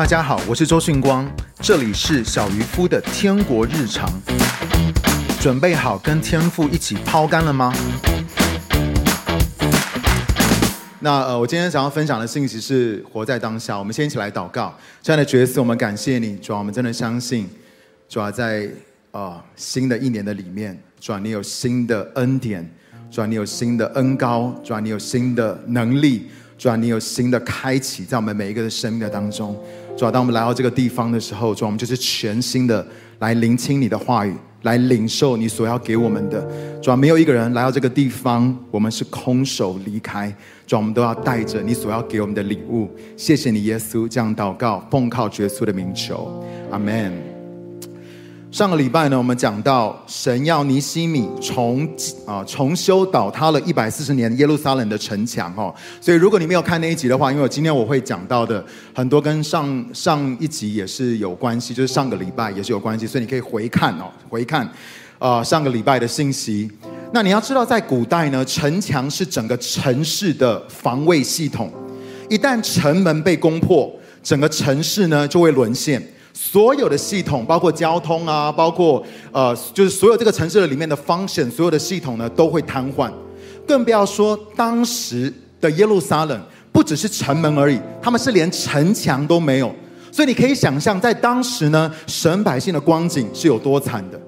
大家好，我是周迅光，这里是小渔夫的天国日常。准备好跟天父一起抛竿了吗？那呃，我今天想要分享的信息是活在当下。我们先一起来祷告。亲爱的角色，我们感谢你，主啊，我们真的相信，主啊，在呃新的一年的里面，主啊，你有新的恩典，主啊，你有新的恩膏，主啊，你有新的能力，主啊，你有新的开启在我们每一个的生命的当中。主啊，当我们来到这个地方的时候，主啊，我们就是全新的来聆听你的话语。来领受你所要给我们的，主要没有一个人来到这个地方，我们是空手离开，主要我们都要带着你所要给我们的礼物。谢谢你，耶稣，这样祷告，奉靠耶稣的名求，阿门。上个礼拜呢，我们讲到神要尼西米重啊重修倒塌了一百四十年耶路撒冷的城墙哦。所以如果你没有看那一集的话，因为我今天我会讲到的很多跟上上一集也是有关系，就是上个礼拜也是有关系，所以你可以回看哦，回看啊上个礼拜的信息。那你要知道，在古代呢，城墙是整个城市的防卫系统，一旦城门被攻破，整个城市呢就会沦陷。所有的系统，包括交通啊，包括呃，就是所有这个城市的里面的 function，所有的系统呢都会瘫痪，更不要说当时的耶路撒冷，不只是城门而已，他们是连城墙都没有。所以你可以想象，在当时呢，神百姓的光景是有多惨的。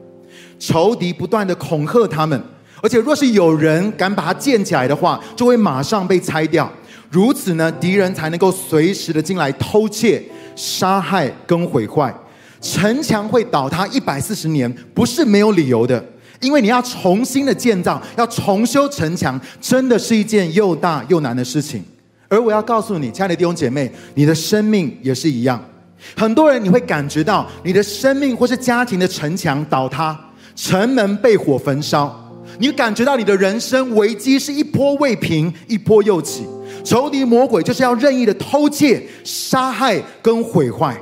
仇敌不断的恐吓他们，而且若是有人敢把它建起来的话，就会马上被拆掉。如此呢，敌人才能够随时的进来偷窃。杀害跟毁坏，城墙会倒塌一百四十年，不是没有理由的。因为你要重新的建造，要重修城墙，真的是一件又大又难的事情。而我要告诉你，亲爱的弟兄姐妹，你的生命也是一样。很多人你会感觉到你的生命或是家庭的城墙倒塌，城门被火焚烧，你感觉到你的人生危机是一波未平，一波又起。仇敌魔鬼就是要任意的偷窃、杀害跟毁坏，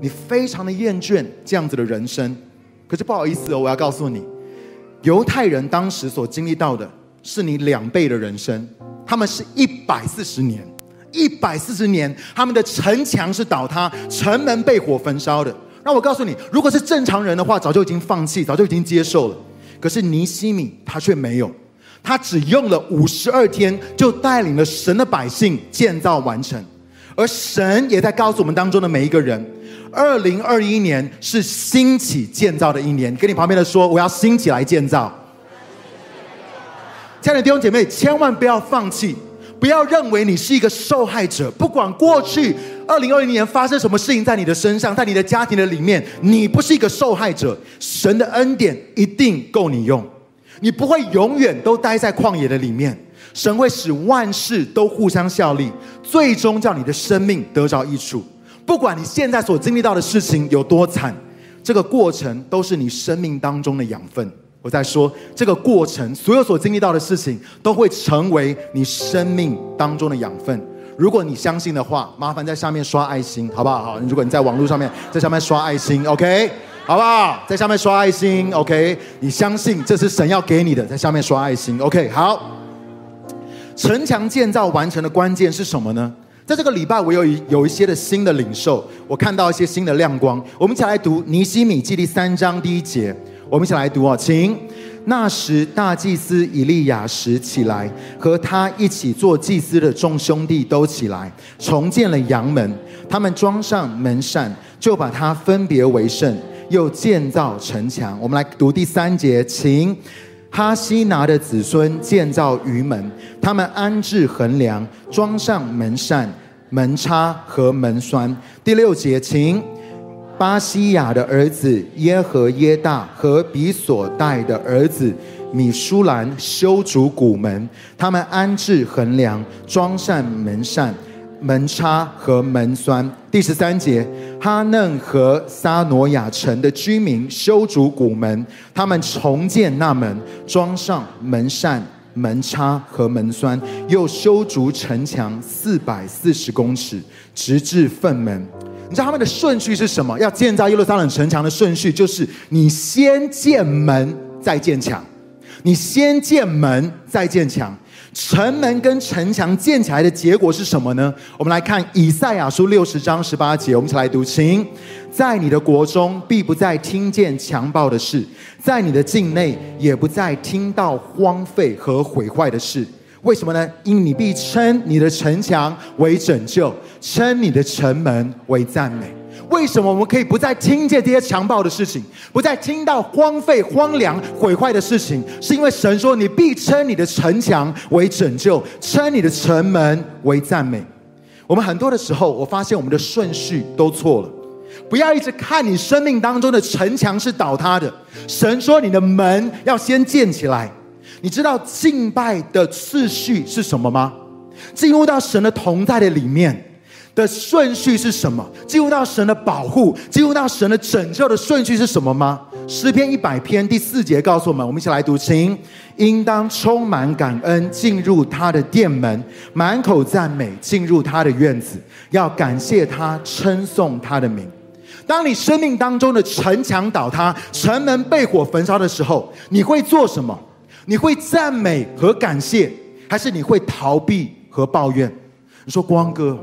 你非常的厌倦这样子的人生。可是不好意思哦，我要告诉你，犹太人当时所经历到的是你两倍的人生。他们是一百四十年，一百四十年，他们的城墙是倒塌，城门被火焚烧的。那我告诉你，如果是正常人的话，早就已经放弃，早就已经接受了。可是尼西米他却没有。他只用了五十二天，就带领了神的百姓建造完成，而神也在告诉我们当中的每一个人，二零二一年是兴起建造的一年。跟你旁边的说，我要兴起来建造。亲爱的弟兄姐妹，千万不要放弃，不要认为你是一个受害者。不管过去二零二一年发生什么事情在你的身上，在你的家庭的里面，你不是一个受害者。神的恩典一定够你用。你不会永远都待在旷野的里面，神会使万事都互相效力，最终叫你的生命得着益处。不管你现在所经历到的事情有多惨，这个过程都是你生命当中的养分。我在说，这个过程所有所经历到的事情都会成为你生命当中的养分。如果你相信的话，麻烦在下面刷爱心，好不好？好，如果你在网络上面在下面刷爱心，OK。好不好？在下面刷爱心，OK？你相信这是神要给你的，在下面刷爱心，OK？好。城墙建造完成的关键是什么呢？在这个礼拜，我有一有一些的新的领受，我看到一些新的亮光。我们一起来读尼希米记第三章第一节，我们一起来读哦，请。那时大祭司以利亚实起来，和他一起做祭司的众兄弟都起来，重建了羊门，他们装上门扇，就把它分别为圣。又建造城墙。我们来读第三节，请哈西拿的子孙建造鱼门，他们安置横梁，装上门扇、门插和门栓。第六节，请巴西亚的儿子耶和耶大和比索代的儿子米舒兰修筑谷门，他们安置横梁，装上门扇。门插和门栓。第十三节，哈嫩和撒挪亚城的居民修筑古门，他们重建那门，装上门扇、门插和门栓，又修筑城墙四百四十公尺，直至粪门。你知道他们的顺序是什么？要建造耶路撒冷城墙的顺序，就是你先建门，再建墙；你先建门，再建墙。城门跟城墙建起来的结果是什么呢？我们来看以赛亚书六十章十八节，我们一起来读，请。在你的国中，必不再听见强暴的事；在你的境内，也不再听到荒废和毁坏的事。为什么呢？因你必称你的城墙为拯救，称你的城门为赞美。为什么我们可以不再听见这些强暴的事情，不再听到荒废、荒凉、毁坏的事情？是因为神说：“你必称你的城墙为拯救，称你的城门为赞美。”我们很多的时候，我发现我们的顺序都错了。不要一直看你生命当中的城墙是倒塌的。神说你的门要先建起来。你知道敬拜的次序是什么吗？进入到神的同在的里面的顺序是什么？进入到神的保护，进入到神的拯救的顺序是什么吗？诗篇一百篇第四节告诉我们，我们一起来读，请应当充满感恩，进入他的殿门，满口赞美，进入他的院子，要感谢他，称颂他的名。当你生命当中的城墙倒塌、城门被火焚烧的时候，你会做什么？你会赞美和感谢，还是你会逃避和抱怨？你说光哥，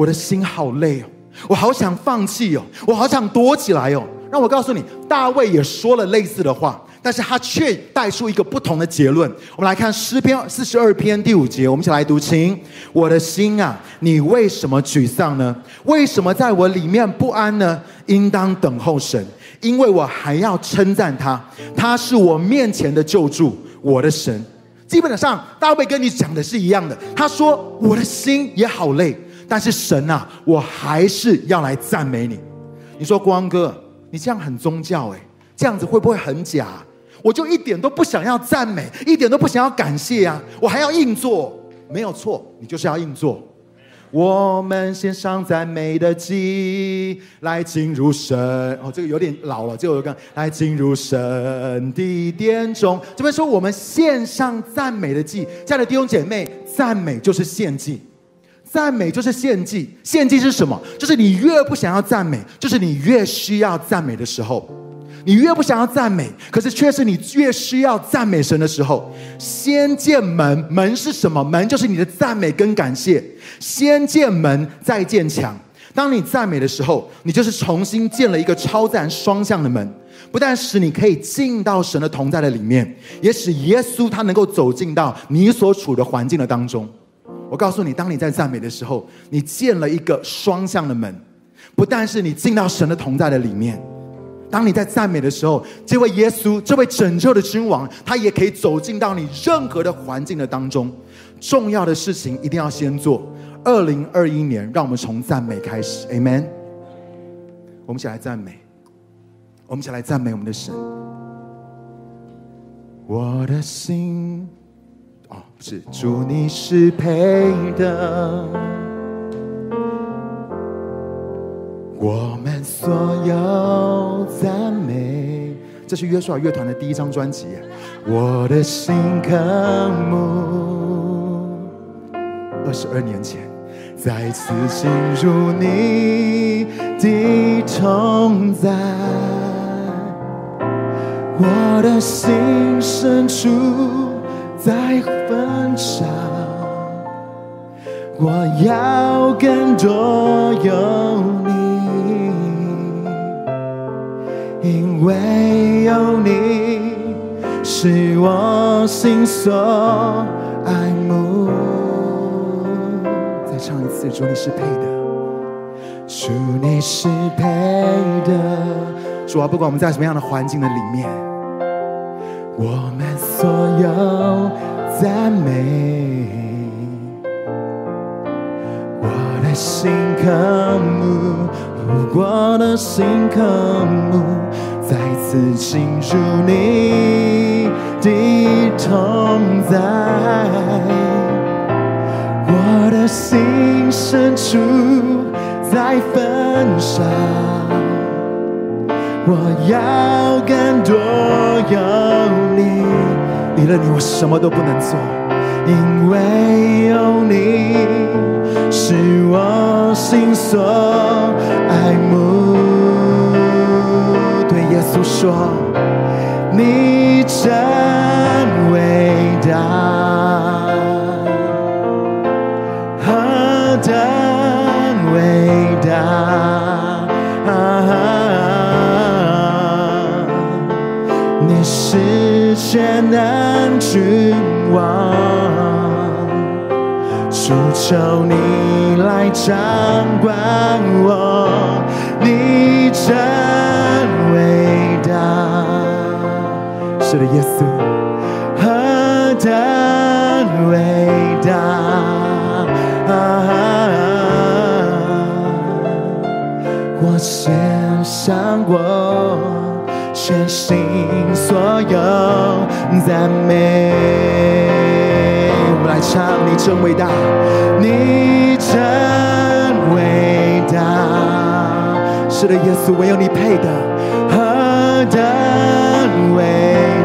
我的心好累哦，我好想放弃哦，我好想躲起来哦。让我告诉你，大卫也说了类似的话。但是他却带出一个不同的结论。我们来看诗篇四十二篇第五节，我们一起来读，请我的心啊，你为什么沮丧呢？为什么在我里面不安呢？应当等候神，因为我还要称赞他，他是我面前的救助，我的神。基本上，大卫跟你讲的是一样的。他说：“我的心也好累，但是神啊，我还是要来赞美你。”你说光哥，你这样很宗教诶，这样子会不会很假？我就一点都不想要赞美，一点都不想要感谢啊！我还要硬做，没有错，你就是要硬做。我们献上赞美的祭，来进入神。哦，这个有点老了，这个刚来进入神的殿中。这边说我们献上赞美的祭，亲爱的弟兄姐妹，赞美就是献祭，赞美就是献祭。献祭是什么？就是你越不想要赞美，就是你越需要赞美的时候。你越不想要赞美，可是却是你越需要赞美神的时候。先建门，门是什么？门就是你的赞美跟感谢。先建门，再建墙。当你赞美的时候，你就是重新建了一个超自然双向的门，不但使你可以进到神的同在的里面，也使耶稣他能够走进到你所处的环境的当中。我告诉你，当你在赞美的时候，你建了一个双向的门，不但是你进到神的同在的里面。当你在赞美的时候，这位耶稣，这位拯救的君王，他也可以走进到你任何的环境的当中。重要的事情一定要先做。二零二一年，让我们从赞美开始，Amen。我们一起来赞美，我们一起来赞美我们的神。我的心，哦，不是，主你是配的。我们所有赞美，这是约书亚乐团的第一张专辑。我的心渴慕，二十二年前再次进入你的同在，我的心深处在分享，我要更多有你。因为有你，是我心所爱慕。再唱一次，主你是配的，主你是配的。主啊，不管我们在什么样的环境的里面，我们所有赞美，我的心渴慕。我的心渴慕，再次进入你的同在。我的心深处在焚烧，我要更多有。离了你，我什么都不能做，因为有你是我心所爱慕。对耶稣说，你真伟大，何等伟大！啊、你是全能。君王，求求你来掌管我，你真伟大。是的，耶稣，何等伟大！我献上我。全心所有赞美。我来唱，你真伟大，你真伟大。是的，耶稣，唯有你配得，何等伟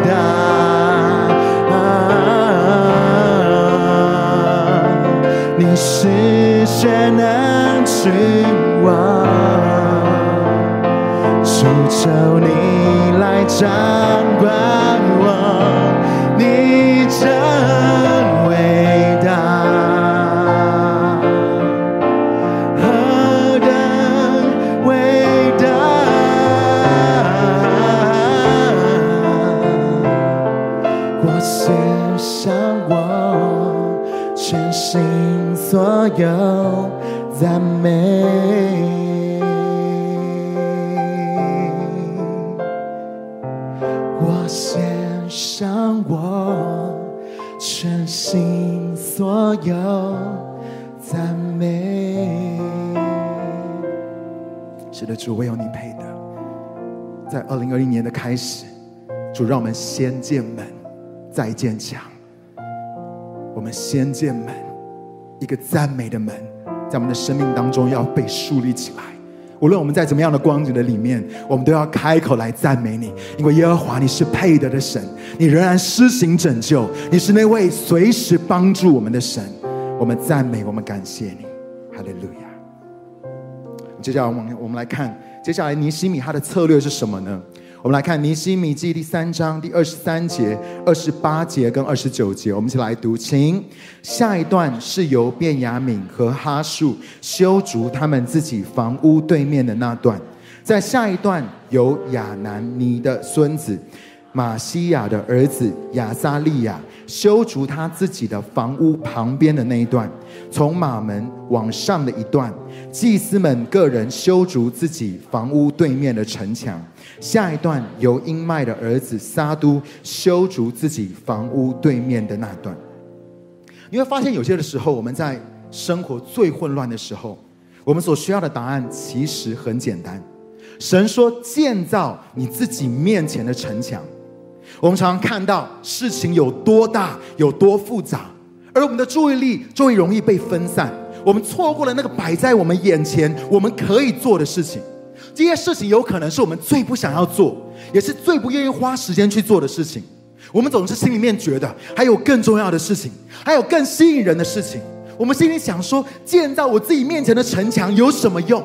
大！你是全能君王，主求你来掌管我，你掌。所有赞美。是的，主，唯有你配的。在二零二一年的开始，主让我们先建门，再建墙。我们先建门。一个赞美的门，在我们的生命当中要被树立起来。无论我们在怎么样的光景的里面，我们都要开口来赞美你，因为耶和华你是配得的神，你仍然施行拯救，你是那位随时帮助我们的神。我们赞美，我们感谢你，哈利路亚。接下来我们我们来看，接下来尼西米他的策略是什么呢？我们来看《尼西米记》第三章第二十三节、二十八节跟二十九节，我们一起来读。请下一段是由便雅敏和哈述修筑他们自己房屋对面的那段，在下一段由亚南尼的孙子玛西亚的儿子亚撒利亚修筑他自己的房屋旁边的那一段，从马门往上的一段，祭司们个人修筑自己房屋对面的城墙。下一段由英麦的儿子撒都修筑自己房屋对面的那段，你会发现有些的时候，我们在生活最混乱的时候，我们所需要的答案其实很简单。神说建造你自己面前的城墙。我们常常看到事情有多大、有多复杂，而我们的注意力就会容易被分散，我们错过了那个摆在我们眼前我们可以做的事情。这些事情有可能是我们最不想要做，也是最不愿意花时间去做的事情。我们总是心里面觉得还有更重要的事情，还有更吸引人的事情。我们心里想说，建造我自己面前的城墙有什么用？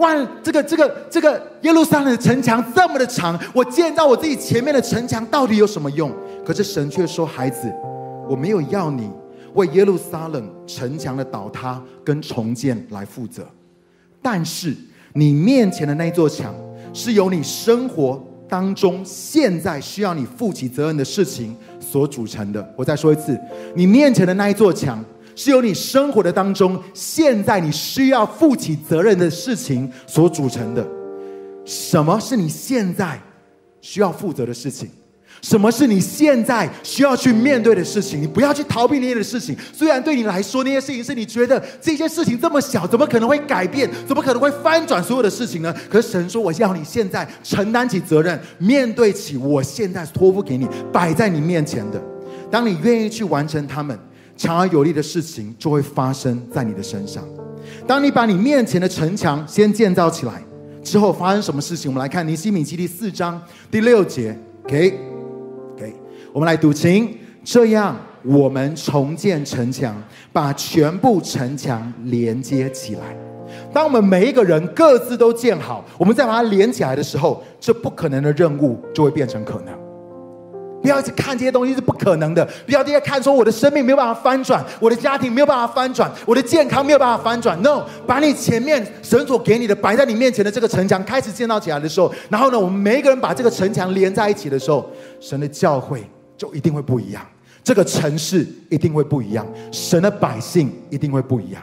哇，这个这个这个耶路撒冷的城墙这么的长，我建造我自己前面的城墙到底有什么用？可是神却说：“孩子，我没有要你为耶路撒冷城墙的倒塌跟重建来负责，但是。”你面前的那座墙，是由你生活当中现在需要你负起责任的事情所组成的。我再说一次，你面前的那一座墙，是由你生活的当中现在你需要负起责任的事情所组成的。什么是你现在需要负责的事情？什么是你现在需要去面对的事情？你不要去逃避那些的事情。虽然对你来说，那些事情是你觉得这些事情这么小，怎么可能会改变？怎么可能会翻转所有的事情呢？可是神说，我要你现在承担起责任，面对起我现在托付给你、摆在你面前的。当你愿意去完成他们，强而有力的事情就会发生在你的身上。当你把你面前的城墙先建造起来之后，发生什么事情？我们来看尼希米记第四章第六节。OK。我们来读经，这样我们重建城墙，把全部城墙连接起来。当我们每一个人各自都建好，我们再把它连起来的时候，这不可能的任务就会变成可能。不要一直看这些东西是不可能的，不要一直看说我的生命没有办法翻转，我的家庭没有办法翻转，我的健康没有办法翻转。No，把你前面神所给你的摆在你面前的这个城墙开始建造起来的时候，然后呢，我们每一个人把这个城墙连在一起的时候，神的教会。就一定会不一样，这个城市一定会不一样，神的百姓一定会不一样。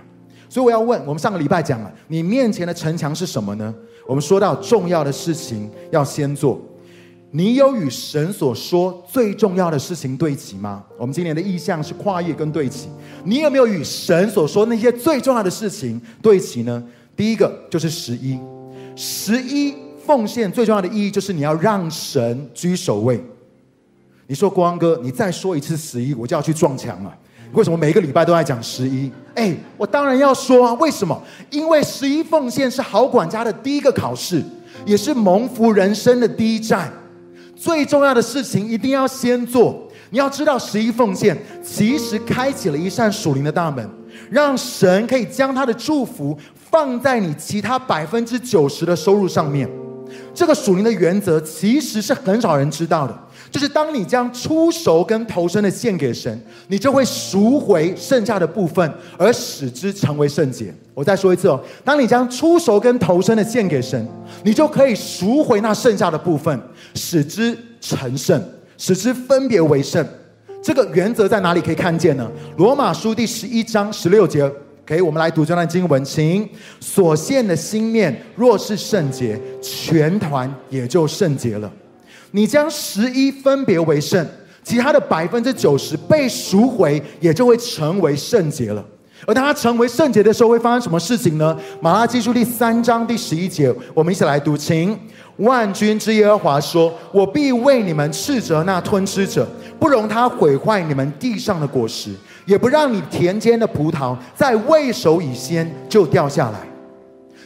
所以我要问，我们上个礼拜讲了，你面前的城墙是什么呢？我们说到重要的事情要先做。你有与神所说最重要的事情对齐吗？我们今年的意向是跨越跟对齐。你有没有与神所说那些最重要的事情对齐呢？第一个就是十一，十一奉献最重要的意义就是你要让神居首位。你说国王哥，你再说一次十一，我就要去撞墙了。为什么每个礼拜都在讲十一？哎，我当然要说啊！为什么？因为十一奉献是好管家的第一个考试，也是蒙福人生的第一站。最重要的事情一定要先做。你要知道，十一奉献其实开启了一扇属灵的大门，让神可以将他的祝福放在你其他百分之九十的收入上面。这个属灵的原则其实是很少人知道的，就是当你将初熟跟头生的献给神，你就会赎回剩下的部分，而使之成为圣洁。我再说一次哦，当你将初熟跟头生的献给神，你就可以赎回那剩下的部分，使之成圣，使之分别为圣。这个原则在哪里可以看见呢？罗马书第十一章十六节。给、okay, 我们来读这段经文，请所献的新面若是圣洁，全团也就圣洁了。你将十一分别为圣，其他的百分之九十被赎回，也就会成为圣洁了。而当他成为圣洁的时候，会发生什么事情呢？马拉基书第三章第十一节，我们一起来读，请万军之耶和华说：“我必为你们斥责那吞吃者，不容他毁坏你们地上的果实。”也不让你田间的葡萄在未熟以先就掉下来。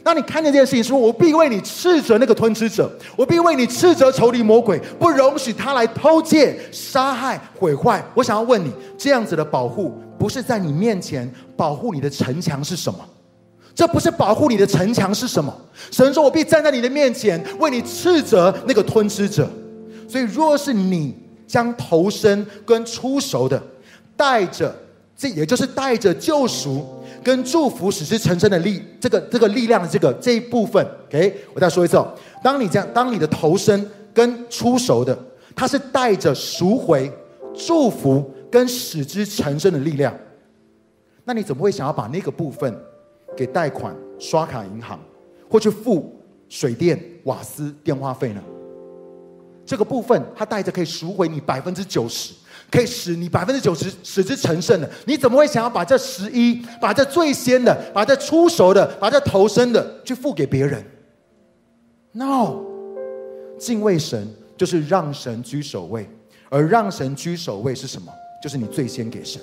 当你看见这件事情，说：“我必为你斥责那个吞吃者，我必为你斥责仇敌魔鬼，不容许他来偷窃、杀害、毁坏。”我想要问你，这样子的保护，不是在你面前保护你的城墙是什么？这不是保护你的城墙是什么？神说：“我必站在你的面前，为你斥责那个吞吃者。”所以，若是你将头身跟初熟的带着。这也就是带着救赎跟祝福使之成圣的力，这个这个力量的这个这一部分，OK，我再说一次哦。当你这样，当你的头身跟初熟的，它是带着赎回、祝福跟使之成圣的力量，那你怎么会想要把那个部分给贷款、刷卡银行，或去付水电、瓦斯、电话费呢？这个部分它带着可以赎回你百分之九十。可以使你百分之九十使之成圣的，你怎么会想要把这十一，把这最先的，把这初熟的，把这投生的去付给别人？No，敬畏神就是让神居首位，而让神居首位是什么？就是你最先给神，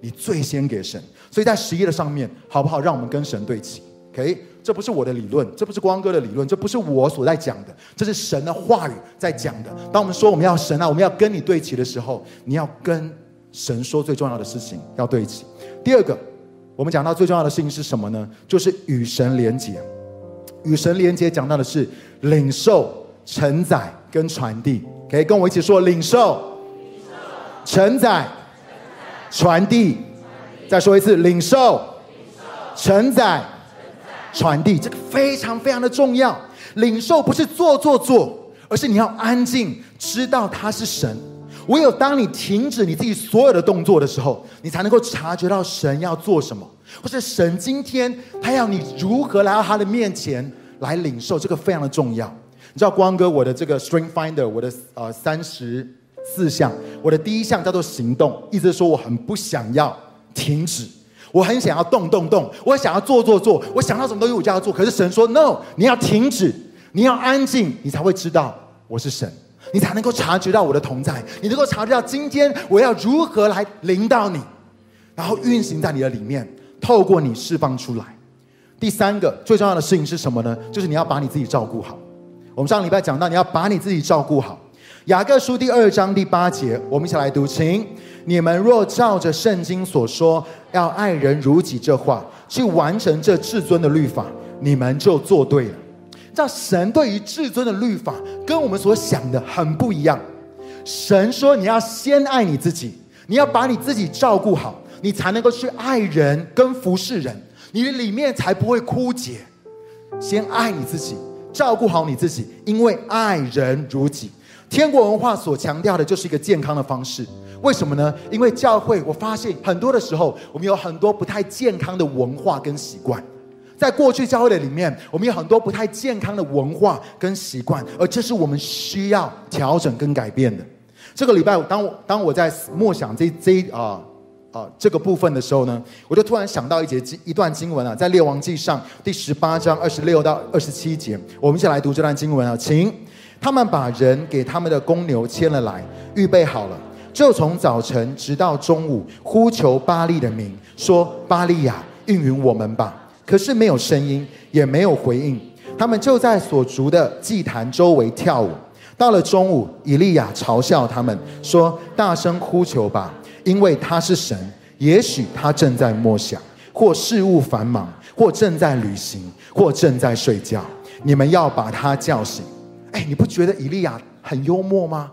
你最先给神。所以在十一的上面，好不好？让我们跟神对齐。OK。这不是我的理论，这不是光哥的理论，这不是我所在讲的，这是神的话语在讲的。当我们说我们要神啊，我们要跟你对齐的时候，你要跟神说最重要的事情要对齐。第二个，我们讲到最重要的事情是什么呢？就是与神连结。与神连结讲到的是领受、承载跟传递。可以跟我一起说：领受、承载、传递。再说一次：领受、承载。传递这个非常非常的重要，领受不是做做做，而是你要安静，知道他是神。唯有当你停止你自己所有的动作的时候，你才能够察觉到神要做什么，或是神今天他要你如何来到他的面前来领受。这个非常的重要。你知道光哥我的这个 Strength Finder，我的呃三十四项，我的第一项叫做行动，意思是说我很不想要停止。我很想要动动动，我想要做做做，我想到什么东西我就要做。可是神说：“No，你要停止，你要安静，你才会知道我是神，你才能够察觉到我的同在，你能够察觉到今天我要如何来领导你，然后运行在你的里面，透过你释放出来。”第三个最重要的事情是什么呢？就是你要把你自己照顾好。我们上礼拜讲到，你要把你自己照顾好。雅各书第二章第八节，我们一起来读，请。你们若照着圣经所说要爱人如己这话去完成这至尊的律法，你们就做对了。这神对于至尊的律法跟我们所想的很不一样。神说你要先爱你自己，你要把你自己照顾好，你才能够去爱人跟服侍人，你的里面才不会枯竭。先爱你自己，照顾好你自己，因为爱人如己。天国文化所强调的就是一个健康的方式。为什么呢？因为教会，我发现很多的时候，我们有很多不太健康的文化跟习惯。在过去教会的里面，我们有很多不太健康的文化跟习惯，而这是我们需要调整跟改变的。这个礼拜，当我当我在默想这这啊啊、呃呃、这个部分的时候呢，我就突然想到一节一段经文啊，在列王记上第十八章二十六到二十七节，我们一起来读这段经文啊，请他们把人给他们的公牛牵了来，预备好了。就从早晨直到中午，呼求巴力的名，说：“巴力呀，应允我们吧！”可是没有声音，也没有回应。他们就在所筑的祭坛周围跳舞。到了中午，以利亚嘲笑他们说：“大声呼求吧，因为他是神。也许他正在默想，或事务繁忙，或正在旅行，或正在睡觉。你们要把他叫醒。”哎，你不觉得以利亚很幽默吗？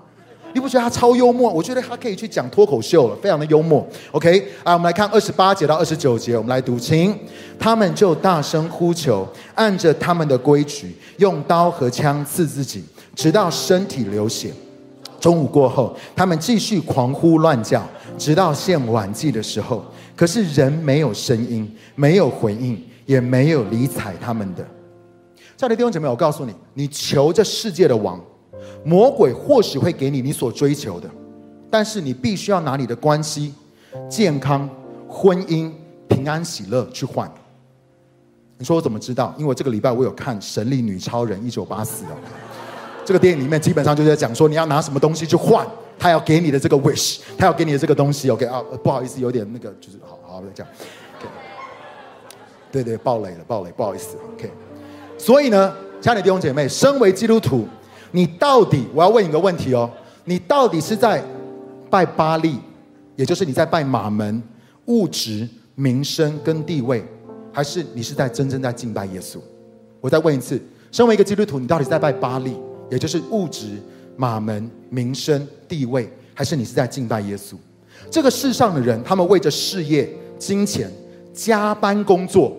你不觉得他超幽默？我觉得他可以去讲脱口秀了，非常的幽默。OK，啊，我们来看二十八节到二十九节，我们来读，请他们就大声呼求，按着他们的规矩，用刀和枪刺自己，直到身体流血。中午过后，他们继续狂呼乱叫，直到献晚祭的时候。可是人没有声音，没有回应，也没有理睬他们的。亲爱的弟兄姐妹，我告诉你，你求这世界的王。魔鬼或许会给你你所追求的，但是你必须要拿你的关系、健康、婚姻、平安、喜乐去换。你说我怎么知道？因为这个礼拜我有看《神力女超人》一九八四哦，这个电影里面基本上就是在讲说你要拿什么东西去换，他要给你的这个 wish，他要给你的这个东西。OK 啊，不好意思，有点那个就是好好的讲。OK，对对，爆雷了，爆雷，不好意思。OK，所以呢，亲爱的弟兄姐妹，身为基督徒。你到底，我要问你个问题哦，你到底是在拜巴力，也就是你在拜马门、物质、名声跟地位，还是你是在真正在敬拜耶稣？我再问一次，身为一个基督徒，你到底是在拜巴力，也就是物质、马门、名声、地位，还是你是在敬拜耶稣？这个世上的人，他们为着事业、金钱，加班工作，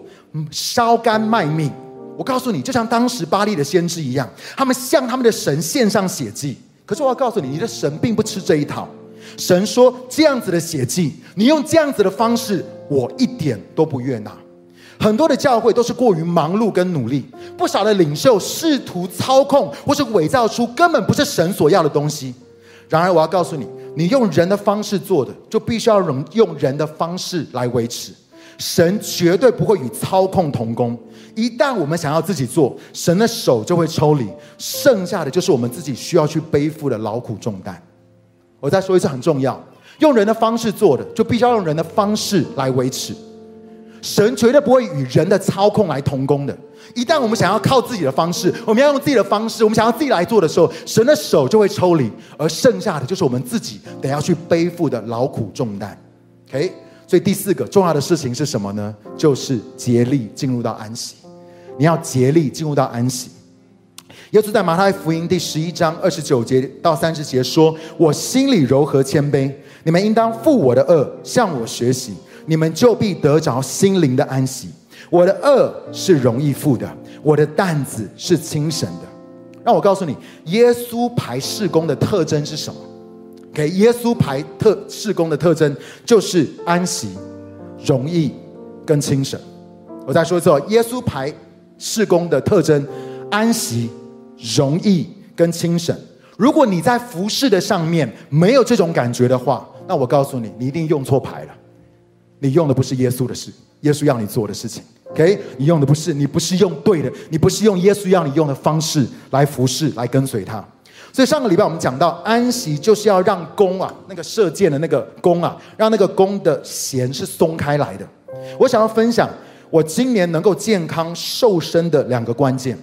烧肝卖命。我告诉你，就像当时巴利的先知一样，他们向他们的神献上血祭。可是我要告诉你，你的神并不吃这一套。神说，这样子的血祭，你用这样子的方式，我一点都不悦纳。很多的教会都是过于忙碌跟努力，不少的领袖试图操控或是伪造出根本不是神所要的东西。然而，我要告诉你，你用人的方式做的，就必须要用用人的方式来维持。神绝对不会与操控同工。一旦我们想要自己做，神的手就会抽离，剩下的就是我们自己需要去背负的劳苦重担。我再说一次，很重要，用人的方式做的，就必须要用人的方式来维持。神绝对不会与人的操控来同工的。一旦我们想要靠自己的方式，我们要用自己的方式，我们想要自己来做的时候，神的手就会抽离，而剩下的就是我们自己得要去背负的劳苦重担。OK，所以第四个重要的事情是什么呢？就是竭力进入到安息。你要竭力进入到安息。耶稣在马太福音第十一章二十九节到三十节说：“我心里柔和谦卑，你们应当负我的轭，向我学习，你们就必得着心灵的安息。我的轭是容易负的，我的担子是轻省的。”让我告诉你，耶稣排事工的特征是什么？给耶稣牌特事工的特征就是安息、容易跟轻省。我再说一次哦，耶稣牌。事工的特征：安息、容易跟轻省。如果你在服侍的上面没有这种感觉的话，那我告诉你，你一定用错牌了。你用的不是耶稣的事，耶稣要你做的事情。OK，你用的不是，你不是用对的，你不是用耶稣要你用的方式来服侍、来跟随他。所以上个礼拜我们讲到，安息就是要让弓啊，那个射箭的那个弓啊，让那个弓的弦是松开来的。我想要分享。我今年能够健康瘦身的两个关键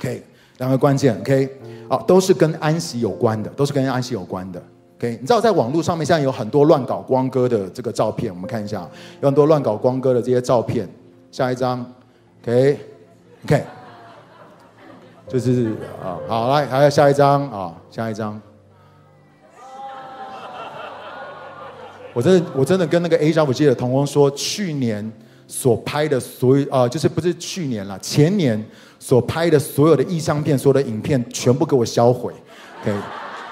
，OK，两个关键，OK，好，都是跟安息有关的，都是跟安息有关的，OK。你知道在网络上面现在有很多乱搞光哥的这个照片，我们看一下，有很多乱搞光哥的这些照片。下一张，OK，OK，就是啊，好，来，还有下一张啊，下一张。我真的，我真的跟那个 A.W.G 的同工说，去年。所拍的所有啊、就是不是去年了，前年所拍的所有的意象片、所有的影片，全部给我销毁。OK，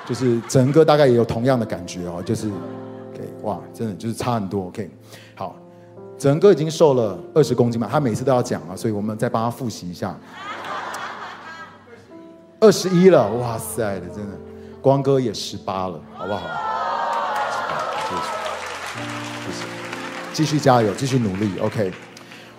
就是整个大概也有同样的感觉哦，就是，OK，哇，真的就是差很多，OK，好，整个已经瘦了二十公斤嘛，他每次都要讲啊，所以我们再帮他复习一下，二十一了，哇塞的，真的，光哥也十八了，好不好？谢谢，谢谢继续加油，继续努力，OK。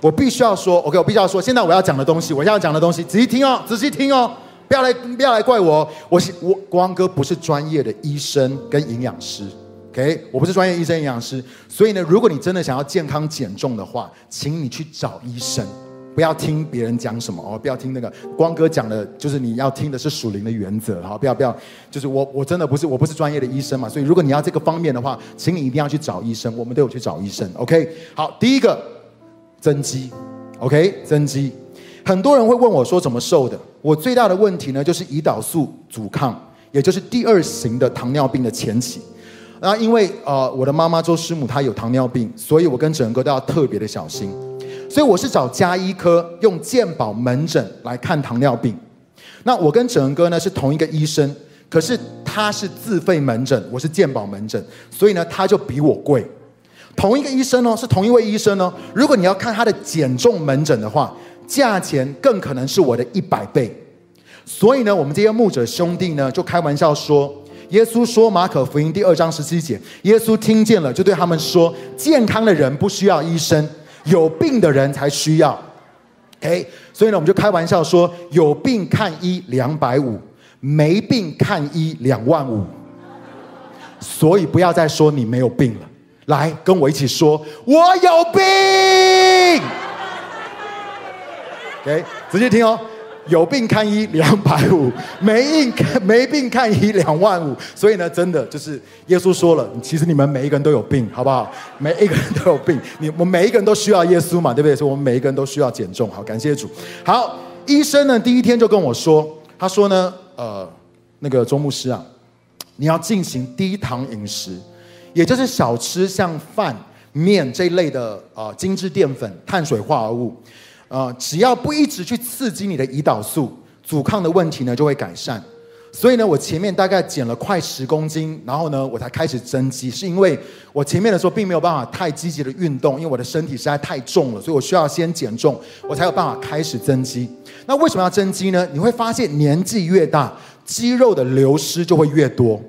我必须要说，OK，我必须要说，现在我要讲的东西，我现在要讲的东西，仔细听哦，仔细听哦。不要来，不要来怪我。我是我光哥，不是专业的医生跟营养师，OK？我不是专业医生、营养师，所以呢，如果你真的想要健康减重的话，请你去找医生，不要听别人讲什么哦，不要听那个光哥讲的，就是你要听的是属灵的原则，好，不要不要，就是我我真的不是我不是专业的医生嘛，所以如果你要这个方面的话，请你一定要去找医生，我们都有去找医生，OK？好，第一个增肌，OK？增肌。很多人会问我说怎么瘦的？我最大的问题呢，就是胰岛素阻抗，也就是第二型的糖尿病的前期。那因为呃我的妈妈周师母她有糖尿病，所以我跟整个都要特别的小心。所以我是找家医科用健保门诊来看糖尿病。那我跟整哥呢是同一个医生，可是他是自费门诊，我是健保门诊，所以呢他就比我贵。同一个医生哦，是同一位医生哦。如果你要看他的减重门诊的话，价钱更可能是我的一百倍，所以呢，我们这些牧者兄弟呢，就开玩笑说，耶稣说马可福音第二章十七节，耶稣听见了，就对他们说，健康的人不需要医生，有病的人才需要。OK，所以呢，我们就开玩笑说，有病看医两百五，没病看医两万五。所以不要再说你没有病了，来跟我一起说，我有病。OK，直接听哦，有病看医两百五，没病看没病看医两万五。所以呢，真的就是耶稣说了，其实你们每一个人都有病，好不好？每一个人都有病，你我们每一个人都需要耶稣嘛，对不对？所以我们每一个人都需要减重。好，感谢主。好，医生呢第一天就跟我说，他说呢，呃，那个钟牧师啊，你要进行低糖饮食，也就是少吃像饭、面这一类的啊、精致淀粉、碳水化合物。呃，只要不一直去刺激你的胰岛素，阻抗的问题呢就会改善。所以呢，我前面大概减了快十公斤，然后呢，我才开始增肌，是因为我前面的时候并没有办法太积极的运动，因为我的身体实在太重了，所以我需要先减重，我才有办法开始增肌。那为什么要增肌呢？你会发现年纪越大，肌肉的流失就会越多。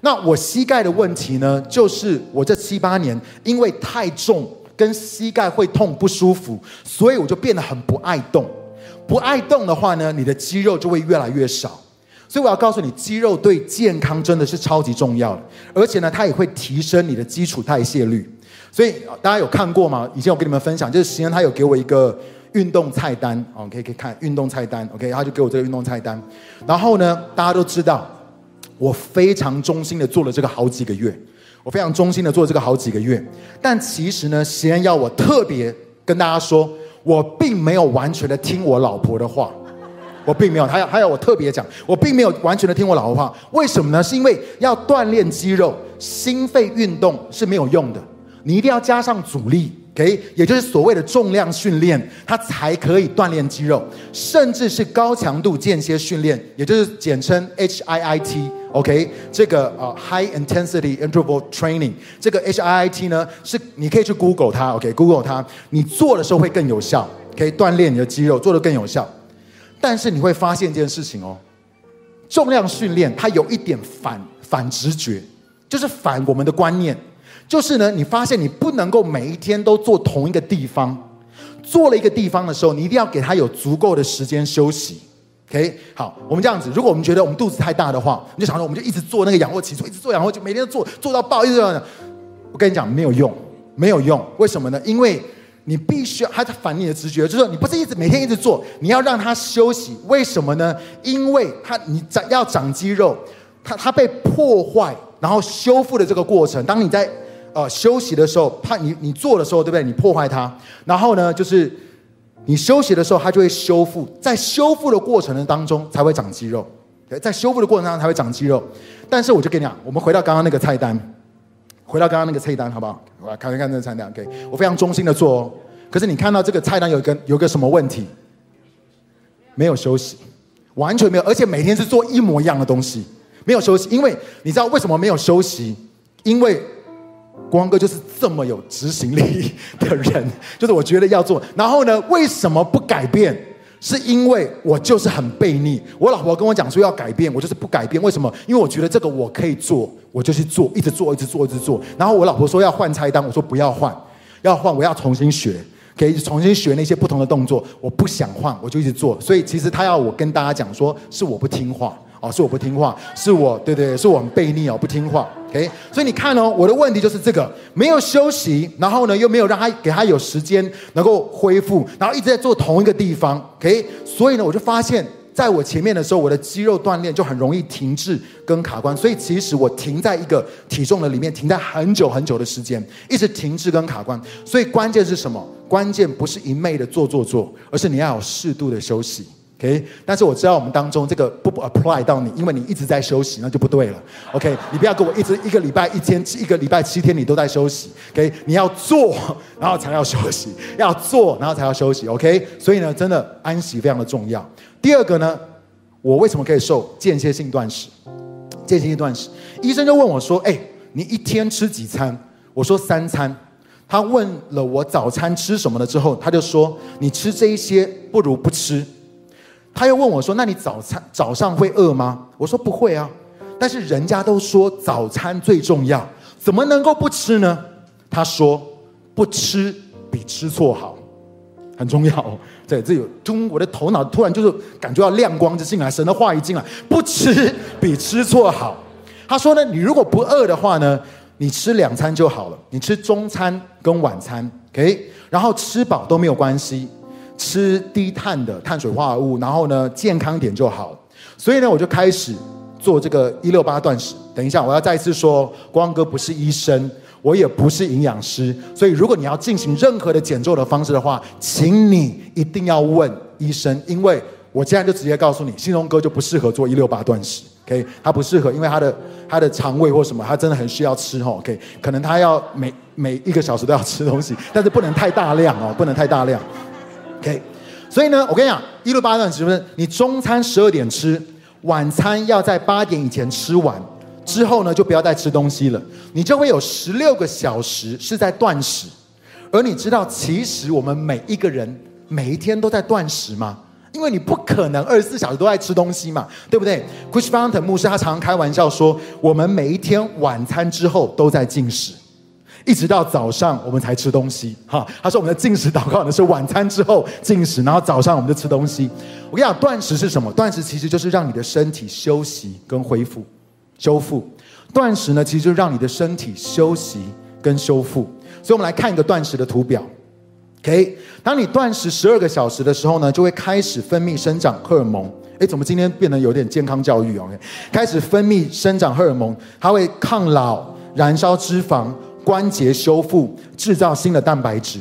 那我膝盖的问题呢，就是我这七八年因为太重。跟膝盖会痛不舒服，所以我就变得很不爱动。不爱动的话呢，你的肌肉就会越来越少。所以我要告诉你，肌肉对健康真的是超级重要的，而且呢，它也会提升你的基础代谢率。所以大家有看过吗？以前我跟你们分享，就是实际上他有给我一个运动菜单，哦，可以可以看运动菜单，OK，他就给我这个运动菜单。然后呢，大家都知道，我非常忠心的做了这个好几个月。我非常衷心的做这个好几个月，但其实呢，实验要我特别跟大家说，我并没有完全的听我老婆的话，我并没有，还要还要我特别讲，我并没有完全的听我老婆话，为什么呢？是因为要锻炼肌肉，心肺运动是没有用的，你一定要加上阻力。OK，也就是所谓的重量训练，它才可以锻炼肌肉，甚至是高强度间歇训练，也就是简称 HIIT。OK，这个呃 High Intensity Interval Training，这个 HIIT 呢是你可以去 Google 它，OK，Google 它，你做的时候会更有效，可以锻炼你的肌肉，做得更有效。但是你会发现一件事情哦，重量训练它有一点反反直觉，就是反我们的观念。就是呢，你发现你不能够每一天都做同一个地方，做了一个地方的时候，你一定要给它有足够的时间休息。OK，好，我们这样子，如果我们觉得我们肚子太大的话，你就想说我们就一直做那个仰卧起坐，一直做仰卧，就每天都做做到爆，一直这样。我跟你讲，没有用，没有用。为什么呢？因为你必须要，他反你的直觉，就是说你不是一直每天一直做，你要让他休息。为什么呢？因为他你长要长肌肉，他他被破坏，然后修复的这个过程，当你在。呃，休息的时候，怕你你做的时候，对不对？你破坏它，然后呢，就是你休息的时候，它就会修复。在修复的过程的当中，才会长肌肉。在修复的过程当中才会长肌肉。但是我就跟你讲，我们回到刚刚那个菜单，回到刚刚那个菜单，好不好？我来看一看这个菜单。OK，我非常忠心的做哦。可是你看到这个菜单有一个有个什么问题？没有休息，完全没有，而且每天是做一模一样的东西。没有休息，因为你知道为什么没有休息？因为光哥就是这么有执行力的人，就是我觉得要做。然后呢，为什么不改变？是因为我就是很悖逆。我老婆跟我讲说要改变，我就是不改变。为什么？因为我觉得这个我可以做，我就去做，一直做，一直做，一直做。然后我老婆说要换菜单，我说不要换，要换我要重新学，可以重新学那些不同的动作。我不想换，我就一直做。所以其实他要我跟大家讲说，是我不听话。哦，是我不听话，是我对对，是我很悖逆哦，不听话。OK，所以你看哦，我的问题就是这个，没有休息，然后呢又没有让他给他有时间能够恢复，然后一直在做同一个地方。OK，所以呢我就发现，在我前面的时候，我的肌肉锻炼就很容易停滞跟卡关，所以其实我停在一个体重的里面，停在很久很久的时间，一直停滞跟卡关。所以关键是什么？关键不是一昧的做做做，而是你要有适度的休息。OK，但是我知道我们当中这个不不 apply 到你，因为你一直在休息，那就不对了。OK，你不要跟我一直一个礼拜一天，一个礼拜七天你都在休息。OK，你要做，然后才要休息，要做，然后才要休息。OK，所以呢，真的安息非常的重要。第二个呢，我为什么可以受间歇性断食？间歇性断食，医生就问我说：“哎，你一天吃几餐？”我说：“三餐。”他问了我早餐吃什么了之后，他就说：“你吃这一些不如不吃。”他又问我说：“那你早餐早上会饿吗？”我说：“不会啊。”但是人家都说早餐最重要，怎么能够不吃呢？他说：“不吃比吃错好，很重要。”对，这有，中我的头脑突然就是感觉要亮光就进来，神的话一进来，不吃比吃错好。他说呢：“你如果不饿的话呢，你吃两餐就好了，你吃中餐跟晚餐，OK，然后吃饱都没有关系。”吃低碳的碳水化合物，然后呢，健康点就好。所以呢，我就开始做这个一六八断食。等一下，我要再一次说，光哥不是医生，我也不是营养师。所以，如果你要进行任何的减重的方式的话，请你一定要问医生，因为我现在就直接告诉你，信荣哥就不适合做一六八断食。OK，他不适合，因为他的他的肠胃或什么，他真的很需要吃哦。OK，可能他要每每一个小时都要吃东西，但是不能太大量哦，不能太大量。OK，所以呢，我跟你讲，一六八段食是不是？你中餐十二点吃，晚餐要在八点以前吃完，之后呢就不要再吃东西了，你就会有十六个小时是在断食。而你知道，其实我们每一个人每一天都在断食吗？因为你不可能二十四小时都在吃东西嘛，对不对？Chris Fountain 牧师他常常开玩笑说，我们每一天晚餐之后都在进食。一直到早上我们才吃东西，哈。他说我们的禁食祷告呢是晚餐之后禁食，然后早上我们就吃东西。我跟你讲，断食是什么？断食其实就是让你的身体休息跟恢复、修复。断食呢，其实就是让你的身体休息跟修复。所以，我们来看一个断食的图表。OK，当你断食十二个小时的时候呢，就会开始分泌生长荷尔蒙。诶，怎么今天变得有点健康教育？OK，开始分泌生长荷尔蒙，它会抗老、燃烧脂肪。关节修复，制造新的蛋白质。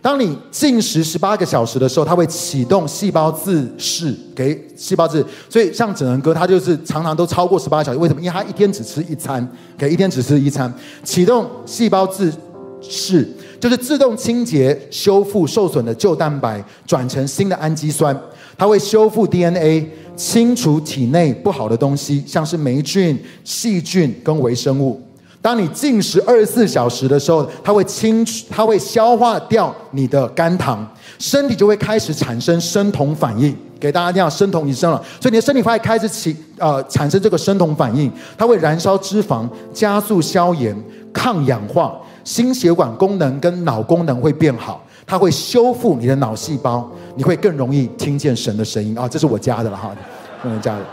当你进食十八个小时的时候，它会启动细胞自噬，给细胞自。所以像整人哥，他就是常常都超过十八小时。为什么？因为他一天只吃一餐，给一天只吃一餐。启动细胞自噬，就是自动清洁、修复受损的旧蛋白，转成新的氨基酸。它会修复 DNA，清除体内不好的东西，像是霉菌、细菌跟微生物。当你禁食二十四小时的时候，它会清，它会消化掉你的肝糖，身体就会开始产生生酮反应。给大家听，生酮已生了，所以你的身体会开始起呃产生这个生酮反应，它会燃烧脂肪，加速消炎、抗氧化，心血管功能跟脑功能会变好，它会修复你的脑细胞，你会更容易听见神的声音啊、这是我加的了哈，不能加的。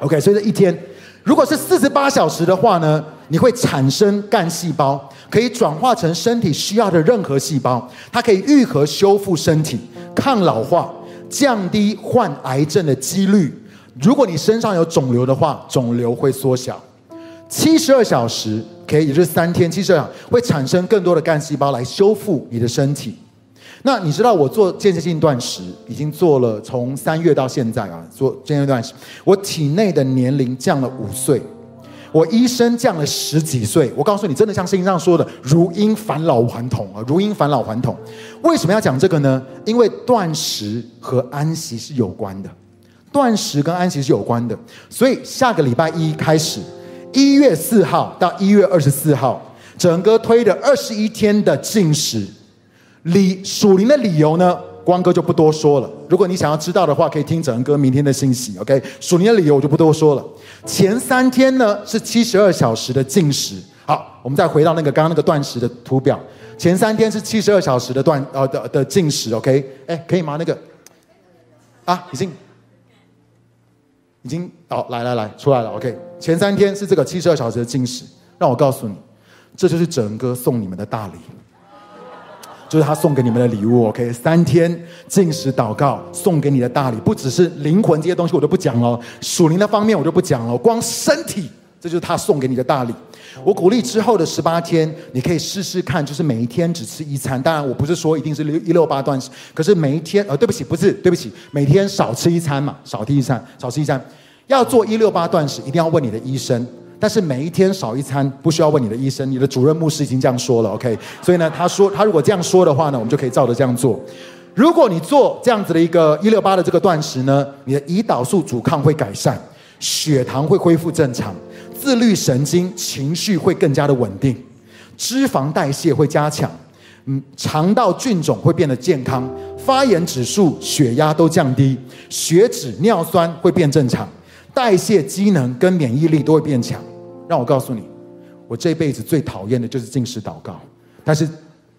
OK，所以这一天。如果是四十八小时的话呢，你会产生干细胞，可以转化成身体需要的任何细胞，它可以愈合修复身体，抗老化，降低患癌症的几率。如果你身上有肿瘤的话，肿瘤会缩小。七十二小时可以，也就是三天，七十二会产生更多的干细胞来修复你的身体。那你知道我做间歇性断食已经做了从三月到现在啊，做间歇断食，我体内的年龄降了五岁，我医生降了十几岁。我告诉你，真的像圣经上说的，如因返老还童啊，如因返老还童。为什么要讲这个呢？因为断食和安息是有关的。断食跟安息是有关的。所以下个礼拜一开始，一月四号到一月二十四号，整个推的二十一天的禁食，理属灵的理由呢，光哥就不多说了。如果你想要知道的话，可以听整哥明天的信息。OK，属灵的理由我就不多说了。前三天呢是七十二小时的进食。好，我们再回到那个刚刚那个断食的图表。前三天是七十二小时的断呃的的进食，OK？哎，可以吗？那个啊，已经已经哦，来来来，出来了，OK？前三天是这个七十二小时的进食，让我告诉你，这就是整哥送你们的大礼，就是他送给你们的礼物，OK？三天禁食祷告送给你的大礼，不只是灵魂这些东西我都不讲了，属灵的方面我就不讲了，光身体。这就是他送给你的大礼。我鼓励之后的十八天，你可以试试看，就是每一天只吃一餐。当然，我不是说一定是六一六八断食，可是每一天，呃，对不起，不是，对不起，每天少吃一餐嘛，少吃一餐，少吃一餐。要做一六八断食，一定要问你的医生。但是每一天少一餐，不需要问你的医生，你的主任牧师已经这样说了，OK？所以呢，他说他如果这样说的话呢，我们就可以照着这样做。如果你做这样子的一个一六八的这个断食呢，你的胰岛素阻抗会改善，血糖会恢复正常。自律神经、情绪会更加的稳定，脂肪代谢会加强，嗯，肠道菌种会变得健康，发炎指数、血压都降低，血脂、尿酸会变正常，代谢机能跟免疫力都会变强。让我告诉你，我这辈子最讨厌的就是禁食祷告，但是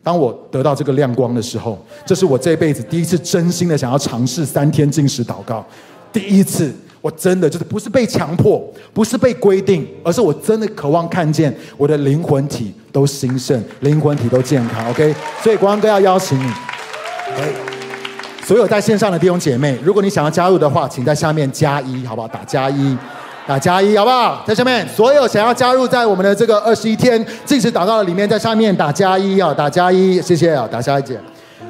当我得到这个亮光的时候，这是我这辈子第一次真心的想要尝试三天禁食祷告，第一次。我真的就是不是被强迫，不是被规定，而是我真的渴望看见我的灵魂体都兴盛，灵魂体都健康。OK，所以国王哥要邀请你所有在线上的弟兄姐妹，如果你想要加入的话，请在下面加一，好不好？打加一，打加一，好不好？在下面，所有想要加入在我们的这个二十一天禁食祷告的里面，在下面打加一啊，打加一，谢谢啊，打加一键。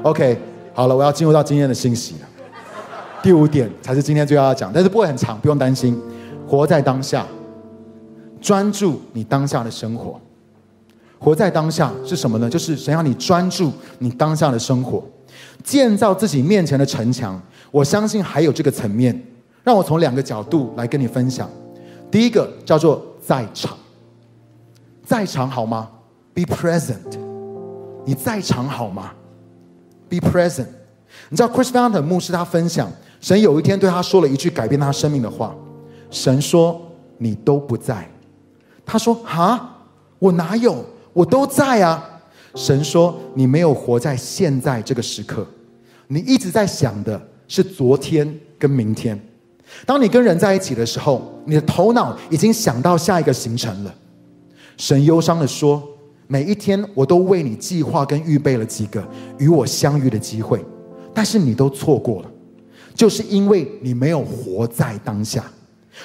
OK，好了，我要进入到今天的信息了。第五点才是今天最要讲，但是不会很长，不用担心。活在当下，专注你当下的生活。活在当下是什么呢？就是想要你专注你当下的生活，建造自己面前的城墙。我相信还有这个层面，让我从两个角度来跟你分享。第一个叫做在场，在场好吗？Be present，你在场好吗？Be present。你知道 Chris Fountain 牧师他分享。神有一天对他说了一句改变他生命的话。神说：“你都不在。”他说：“哈，我哪有？我都在啊。”神说：“你没有活在现在这个时刻，你一直在想的是昨天跟明天。当你跟人在一起的时候，你的头脑已经想到下一个行程了。”神忧伤地说：“每一天我都为你计划跟预备了几个与我相遇的机会，但是你都错过了。”就是因为你没有活在当下，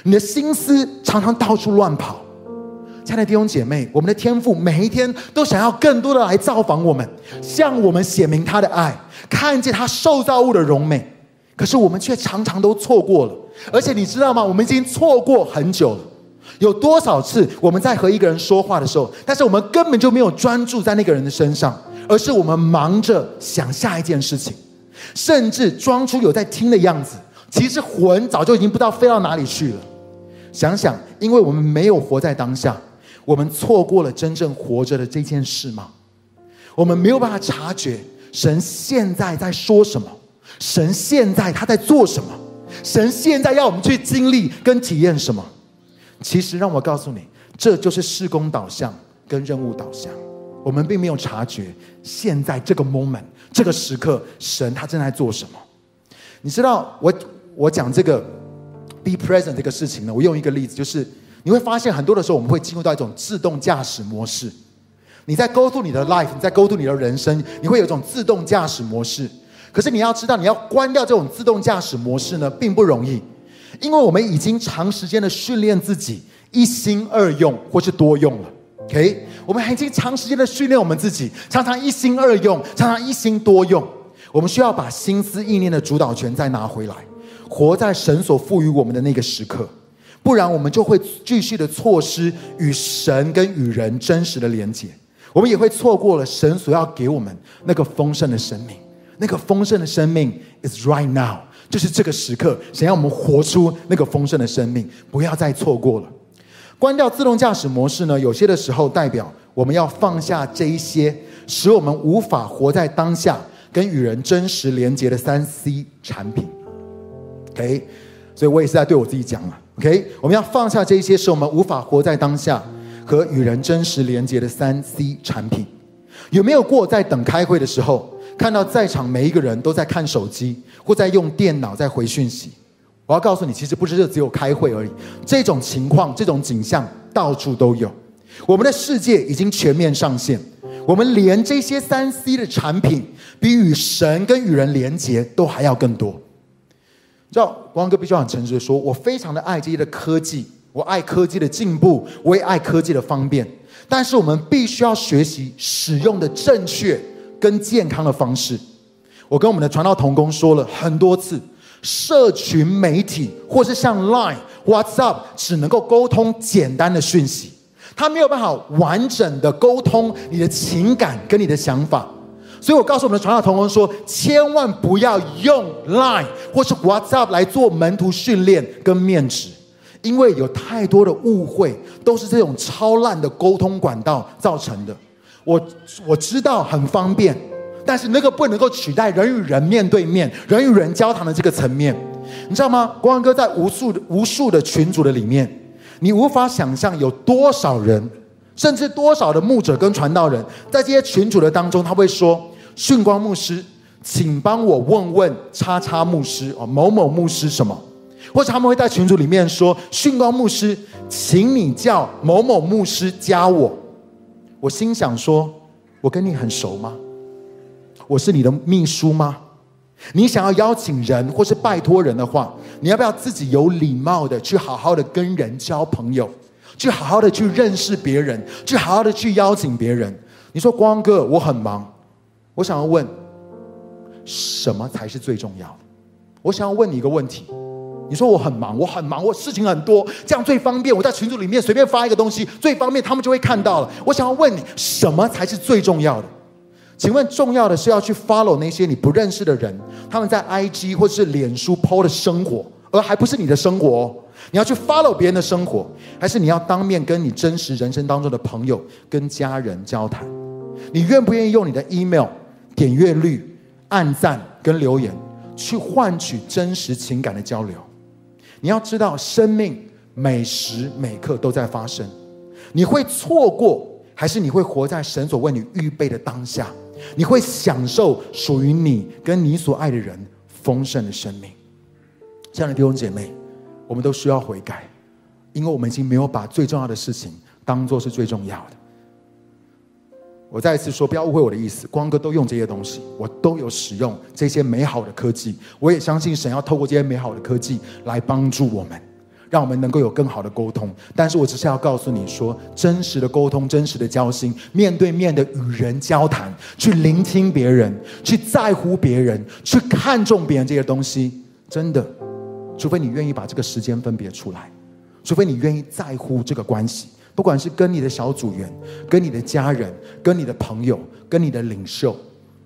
你的心思常常到处乱跑。亲爱的弟兄姐妹，我们的天父每一天都想要更多的来造访我们，向我们显明他的爱，看见他受造物的荣美。可是我们却常常都错过了，而且你知道吗？我们已经错过很久了。有多少次我们在和一个人说话的时候，但是我们根本就没有专注在那个人的身上，而是我们忙着想下一件事情。甚至装出有在听的样子，其实魂早就已经不知道飞到哪里去了。想想，因为我们没有活在当下，我们错过了真正活着的这件事吗？我们没有办法察觉神现在在说什么，神现在他在做什么，神现在要我们去经历跟体验什么。其实，让我告诉你，这就是事工导向跟任务导向。我们并没有察觉现在这个 moment。这个时刻，神他正在做什么？你知道，我我讲这个 be present 这个事情呢？我用一个例子，就是你会发现很多的时候，我们会进入到一种自动驾驶模式。你在 go through 你的 life，你在 go through 你的人生，你会有一种自动驾驶模式。可是你要知道，你要关掉这种自动驾驶模式呢，并不容易，因为我们已经长时间的训练自己一心二用或是多用了。OK，我们已经长时间的训练我们自己，常常一心二用，常常一心多用。我们需要把心思意念的主导权再拿回来，活在神所赋予我们的那个时刻，不然我们就会继续的错失与神跟与人真实的连接，我们也会错过了神所要给我们那个丰盛的生命。那个丰盛的生命 is right now，就是这个时刻，想要我们活出那个丰盛的生命，不要再错过了。关掉自动驾驶模式呢？有些的时候代表我们要放下这一些使我们无法活在当下跟与人真实连接的三 C 产品。OK，所以我也是在对我自己讲了。OK，我们要放下这些使我们无法活在当下和与人真实连接的三 C 产品。有没有过在等开会的时候，看到在场每一个人都在看手机或在用电脑在回讯息？我要告诉你，其实不是只有开会而已，这种情况、这种景象到处都有。我们的世界已经全面上线，我们连这些三 C 的产品，比与神跟与人连接都还要更多。知道光哥必须要很诚实的说，我非常的爱这些的科技，我爱科技的进步，我也爱科技的方便。但是我们必须要学习使用的正确跟健康的方式。我跟我们的传道同工说了很多次，社群媒体或是像 Line、WhatsApp 只能够沟通简单的讯息，它没有办法完整的沟通你的情感跟你的想法。所以我告诉我们的传道同工说，千万不要用 Line 或是 WhatsApp 来做门徒训练跟面质。因为有太多的误会，都是这种超烂的沟通管道造成的。我我知道很方便，但是那个不能够取代人与人面对面、人与人交谈的这个层面。你知道吗？光光哥在无数无数的群组的里面，你无法想象有多少人，甚至多少的牧者跟传道人，在这些群组的当中，他会说：“训光牧师，请帮我问问叉叉牧师哦，某某牧师什么。”或者他们会在群组里面说：“训光牧师，请你叫某某牧师加我。”我心想说：“我跟你很熟吗？我是你的秘书吗？你想要邀请人或是拜托人的话，你要不要自己有礼貌的去好好的跟人交朋友，去好好的去认识别人，去好好的去邀请别人？”你说：“光哥，我很忙，我想要问，什么才是最重要的？我想要问你一个问题。”你说我很忙，我很忙，我事情很多，这样最方便。我在群组里面随便发一个东西，最方便，他们就会看到了。我想要问你，什么才是最重要的？请问，重要的是要去 follow 那些你不认识的人，他们在 IG 或是脸书 po 的生活，而还不是你的生活哦。你要去 follow 别人的生活，还是你要当面跟你真实人生当中的朋友跟家人交谈？你愿不愿意用你的 email 点阅率、按赞跟留言，去换取真实情感的交流？你要知道，生命每时每刻都在发生。你会错过，还是你会活在神所为你预备的当下？你会享受属于你跟你所爱的人丰盛的生命。亲爱的弟兄姐妹，我们都需要悔改，因为我们已经没有把最重要的事情当做是最重要的。我再一次说，不要误会我的意思。光哥都用这些东西，我都有使用这些美好的科技。我也相信神要透过这些美好的科技来帮助我们，让我们能够有更好的沟通。但是我只是要告诉你说，真实的沟通、真实的交心、面对面的与人交谈，去聆听别人，去在乎别人，去看重别人这些东西，真的，除非你愿意把这个时间分别出来，除非你愿意在乎这个关系。不管是跟你的小组员、跟你的家人、跟你的朋友、跟你的领袖，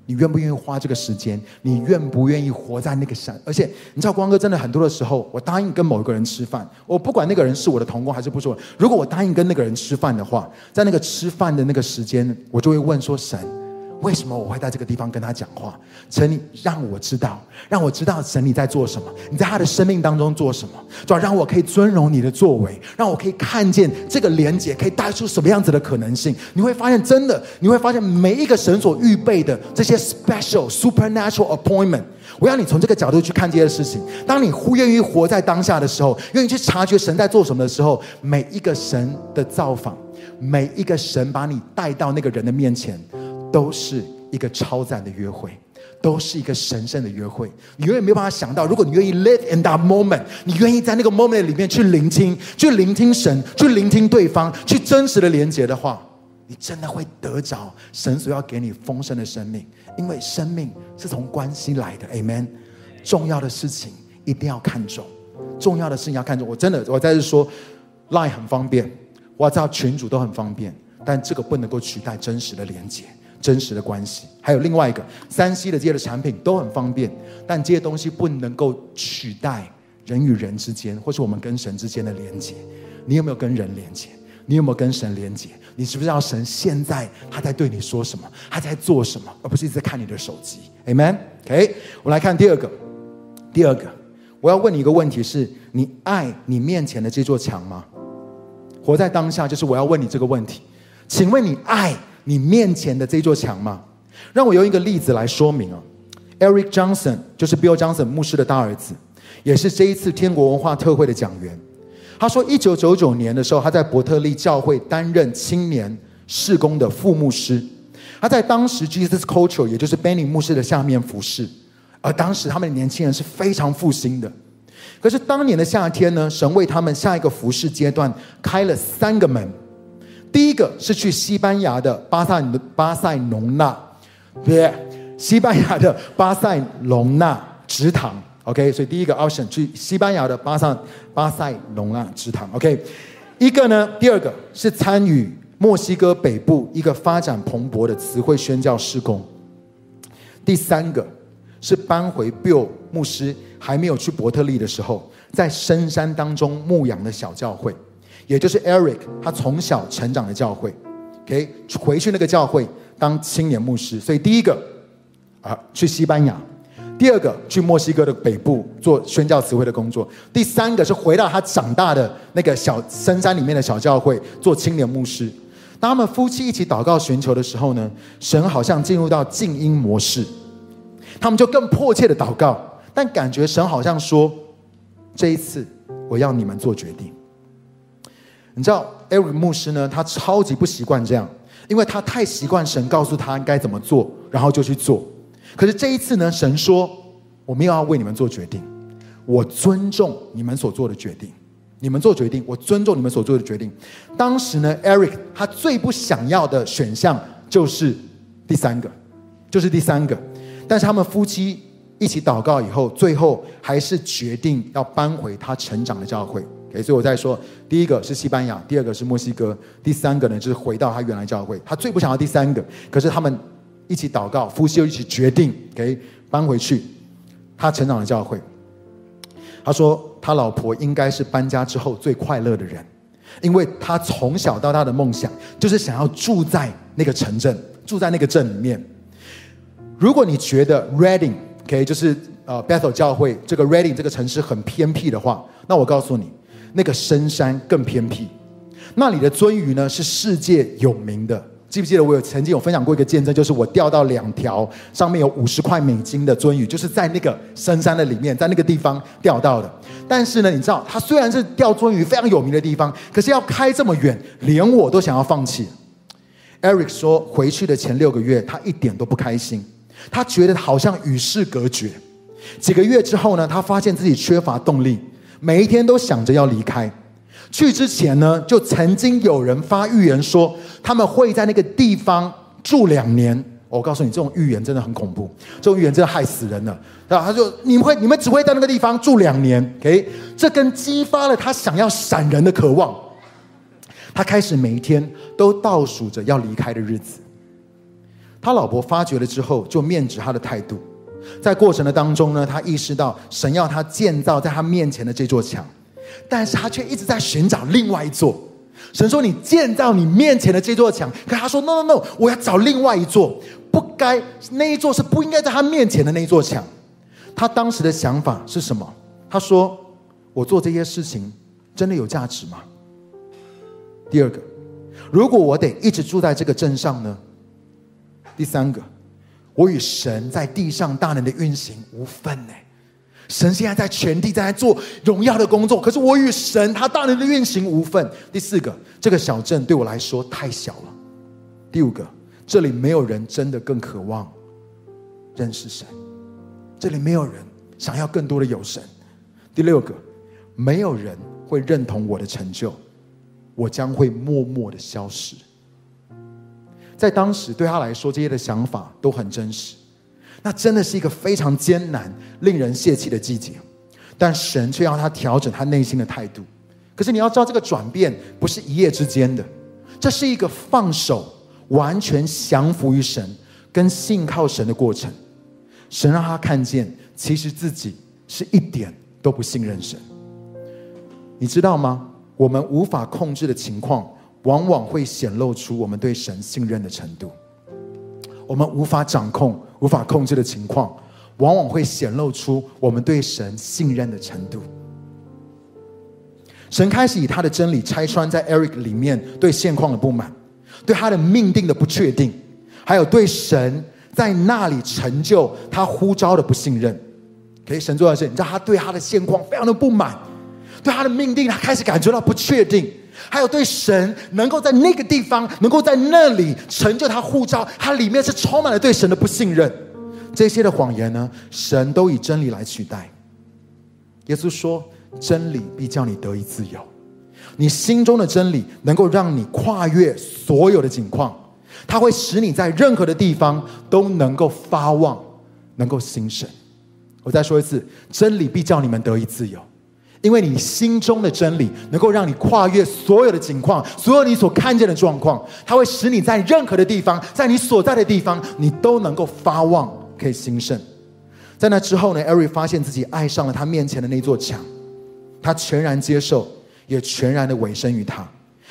你愿不愿意花这个时间？你愿不愿意活在那个山？而且你知道，光哥真的很多的时候，我答应跟某一个人吃饭，我不管那个人是我的同工还是不是我，如果我答应跟那个人吃饭的话，在那个吃饭的那个时间，我就会问说神。为什么我会在这个地方跟他讲话？神，你让我知道，让我知道神你在做什么，你在他的生命当中做什么，主要让我可以尊荣你的作为，让我可以看见这个连结可以带出什么样子的可能性。你会发现，真的，你会发现每一个神所预备的这些 special supernatural appointment，我要你从这个角度去看这些事情。当你忽愿意活在当下的时候，愿意去察觉神在做什么的时候，每一个神的造访，每一个神把你带到那个人的面前。都是一个超赞的约会，都是一个神圣的约会。你永远没有办法想到，如果你愿意 live in that moment，你愿意在那个 moment 里面去聆听，去聆听神，去聆听对方，去真实的连接的话，你真的会得着神所要给你丰盛的生命。因为生命是从关系来的，Amen。重要的事情一定要看重，重要的事情要看重。我真的，我在这说，Line 很方便我知道群主都很方便，但这个不能够取代真实的连接。真实的关系。还有另外一个，三 C 的这些的产品都很方便，但这些东西不能够取代人与人之间，或是我们跟神之间的连接。你有没有跟人连接？你有没有跟神连接？你知不知道神现在他在对你说什么？他在做什么？而不是一直在看你的手机。Amen？OK？我们来看第二个。第二个，我要问你一个问题是：你爱你面前的这座墙吗？活在当下，就是我要问你这个问题。请问你爱你面前的这座墙吗？让我用一个例子来说明啊。Eric Johnson 就是 Bill Johnson 牧师的大儿子，也是这一次天国文化特会的讲员。他说，一九九九年的时候，他在伯特利教会担任青年事工的副牧师。他在当时 Jesus Culture，也就是 Benny 牧师的下面服侍。而当时他们的年轻人是非常复兴的。可是当年的夏天呢，神为他们下一个服侍阶段开了三个门。第一个是去西班牙的巴塞巴塞隆纳，别西班牙的巴塞隆纳直堂。OK，所以第一个 option 去西班牙的巴塞巴塞隆纳直堂。OK，一个呢，第二个是参与墨西哥北部一个发展蓬勃的词汇宣教事工。第三个。是搬回 Bill 牧师还没有去伯特利的时候，在深山当中牧养的小教会，也就是 Eric 他从小成长的教会。OK，回去那个教会当青年牧师。所以第一个啊，去西班牙；第二个去墨西哥的北部做宣教词汇的工作；第三个是回到他长大的那个小深山里面的小教会做青年牧师。当他们夫妻一起祷告寻求的时候呢，神好像进入到静音模式。他们就更迫切的祷告，但感觉神好像说：“这一次我要你们做决定。”你知道，Eric 牧师呢，他超级不习惯这样，因为他太习惯神告诉他该怎么做，然后就去做。可是这一次呢，神说：“我们要为你们做决定，我尊重你们所做的决定。你们做决定，我尊重你们所做的决定。”当时呢，Eric 他最不想要的选项就是第三个，就是第三个。但是他们夫妻一起祷告以后，最后还是决定要搬回他成长的教会。哎所以我在说，第一个是西班牙，第二个是墨西哥，第三个呢就是回到他原来教会。他最不想要第三个，可是他们一起祷告，夫妻又一起决定，给、搬回去他成长的教会。他说，他老婆应该是搬家之后最快乐的人，因为他从小到大的梦想就是想要住在那个城镇，住在那个镇里面。如果你觉得 Reading，OK，就是呃 Bethel 教会这个 Reading 这个城市很偏僻的话，那我告诉你，那个深山更偏僻。那里的鳟鱼呢是世界有名的，记不记得我有曾经有分享过一个见证，就是我钓到两条上面有五十块美金的鳟鱼，就是在那个深山的里面，在那个地方钓到的。但是呢，你知道，它虽然是钓鳟鱼非常有名的地方，可是要开这么远，连我都想要放弃。Eric 说，回去的前六个月，他一点都不开心。他觉得好像与世隔绝。几个月之后呢，他发现自己缺乏动力，每一天都想着要离开。去之前呢，就曾经有人发预言说他们会在那个地方住两年。我告诉你，这种预言真的很恐怖，这种预言真的害死人了。然后他说：“你们会，你们只会在那个地方住两年。” OK，这跟激发了他想要闪人的渴望。他开始每一天都倒数着要离开的日子。他老婆发觉了之后，就面指他的态度。在过程的当中呢，他意识到神要他建造在他面前的这座墙，但是他却一直在寻找另外一座。神说：“你建造你面前的这座墙。”可他说：“No No No，我要找另外一座，不该那一座是不应该在他面前的那一座墙。”他当时的想法是什么？他说：“我做这些事情真的有价值吗？”第二个，如果我得一直住在这个镇上呢？第三个，我与神在地上大能的运行无分呢。神现在在全地在做荣耀的工作，可是我与神他大能的运行无分。第四个，这个小镇对我来说太小了。第五个，这里没有人真的更渴望认识神，这里没有人想要更多的有神。第六个，没有人会认同我的成就，我将会默默的消失。在当时对他来说，这些的想法都很真实。那真的是一个非常艰难、令人泄气的季节，但神却要他调整他内心的态度。可是你要知道，这个转变不是一夜之间的，这是一个放手、完全降服于神跟信靠神的过程。神让他看见，其实自己是一点都不信任神。你知道吗？我们无法控制的情况，往往会显露出我们对神信任的程度。我们无法掌控、无法控制的情况，往往会显露出我们对神信任的程度。神开始以他的真理拆穿在 Eric 里面对现况的不满，对他的命定的不确定，还有对神在那里成就他呼召的不信任。可以，神做的是，你知道他对他的现况非常的不满，对他的命定他开始感觉到不确定。还有对神能够在那个地方，能够在那里成就他护照，他里面是充满了对神的不信任。这些的谎言呢，神都以真理来取代。耶稣说：“真理必叫你得以自由。”你心中的真理能够让你跨越所有的境况，它会使你在任何的地方都能够发旺，能够兴盛。我再说一次：真理必叫你们得以自由。因为你心中的真理能够让你跨越所有的境况，所有你所看见的状况，它会使你在任何的地方，在你所在的地方，你都能够发旺，可以兴盛。在那之后呢艾瑞发现自己爱上了他面前的那座墙，他全然接受，也全然的委身于他。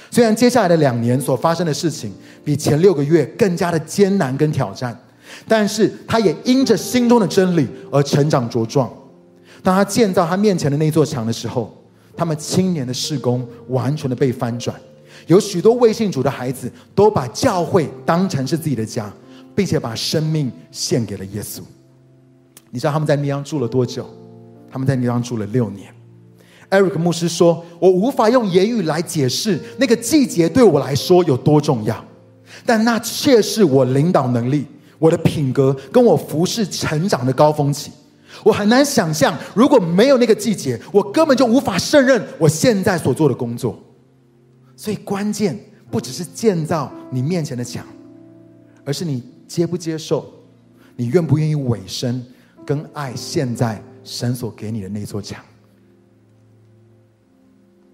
虽然接下来的两年所发生的事情比前六个月更加的艰难跟挑战，但是他也因着心中的真理而成长茁壮。当他建造他面前的那座墙的时候，他们青年的事工完全的被翻转，有许多未信主的孩子都把教会当成是自己的家，并且把生命献给了耶稣。你知道他们在那边住了多久？他们在那边住了六年。Eric 牧师说：“我无法用言语来解释那个季节对我来说有多重要，但那却是我领导能力、我的品格跟我服侍成长的高峰期。”我很难想象，如果没有那个季节，我根本就无法胜任我现在所做的工作。所以，关键不只是建造你面前的墙，而是你接不接受，你愿不愿意委身跟爱现在神所给你的那座墙。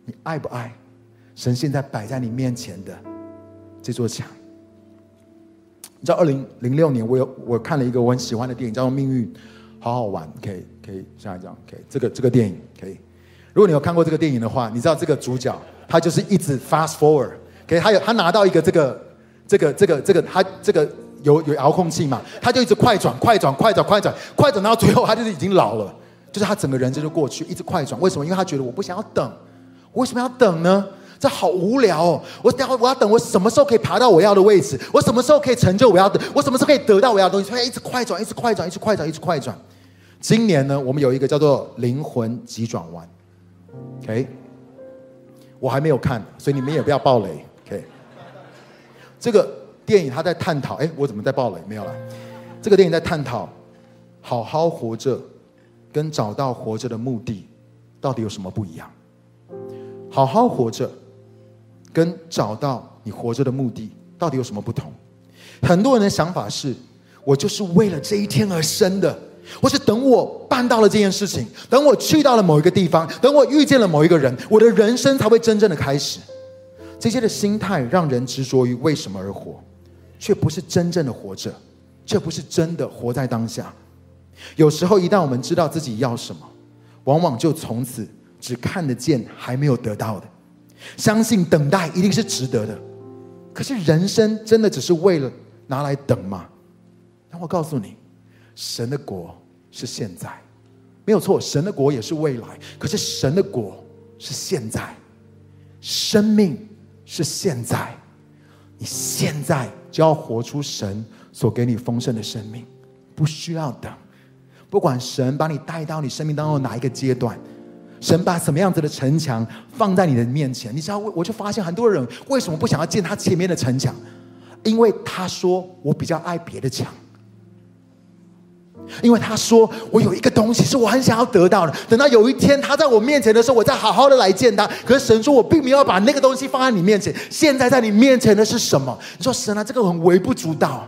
你爱不爱神现在摆在你面前的这座墙？你知道，二零零六年，我有我看了一个我很喜欢的电影，叫做《命运》。好好玩，可以可以，下一张，可以这个这个电影可以。如果你有看过这个电影的话，你知道这个主角他就是一直 fast forward，可以，他有他拿到一个这个这个这个这个他这个有有遥控器嘛，他就一直快转快转快转快转快转，到最后他就是已经老了，就是他整个人生就过去，一直快转。为什么？因为他觉得我不想要等，我为什么要等呢？这好无聊哦！我等我要等，我什么时候可以爬到我要的位置？我什么时候可以成就我要的？我什么时候可以得到我要的东西？所以一直快转，一直快转，一直快转，一直快转。今年呢，我们有一个叫做《灵魂急转弯》，OK，我还没有看，所以你们也不要爆雷，OK。这个电影它在探讨，哎，我怎么在爆雷？没有了。这个电影在探讨，好好活着跟找到活着的目的到底有什么不一样？好好活着跟找到你活着的目的到底有什么不同？很多人的想法是，我就是为了这一天而生的。或是等我办到了这件事情，等我去到了某一个地方，等我遇见了某一个人，我的人生才会真正的开始。这些的心态让人执着于为什么而活，却不是真正的活着，却不是真的活在当下。有时候，一旦我们知道自己要什么，往往就从此只看得见还没有得到的，相信等待一定是值得的。可是，人生真的只是为了拿来等吗？让我告诉你。神的国是现在，没有错。神的国也是未来，可是神的国是现在，生命是现在，你现在就要活出神所给你丰盛的生命，不需要等。不管神把你带到你生命当中哪一个阶段，神把什么样子的城墙放在你的面前，你知道，我就发现很多人为什么不想要建他前面的城墙？因为他说我比较爱别的墙。因为他说我有一个东西是我很想要得到的，等到有一天他在我面前的时候，我再好好的来见他。可是神说我并没有把那个东西放在你面前，现在在你面前的是什么？你说神啊，这个很微不足道，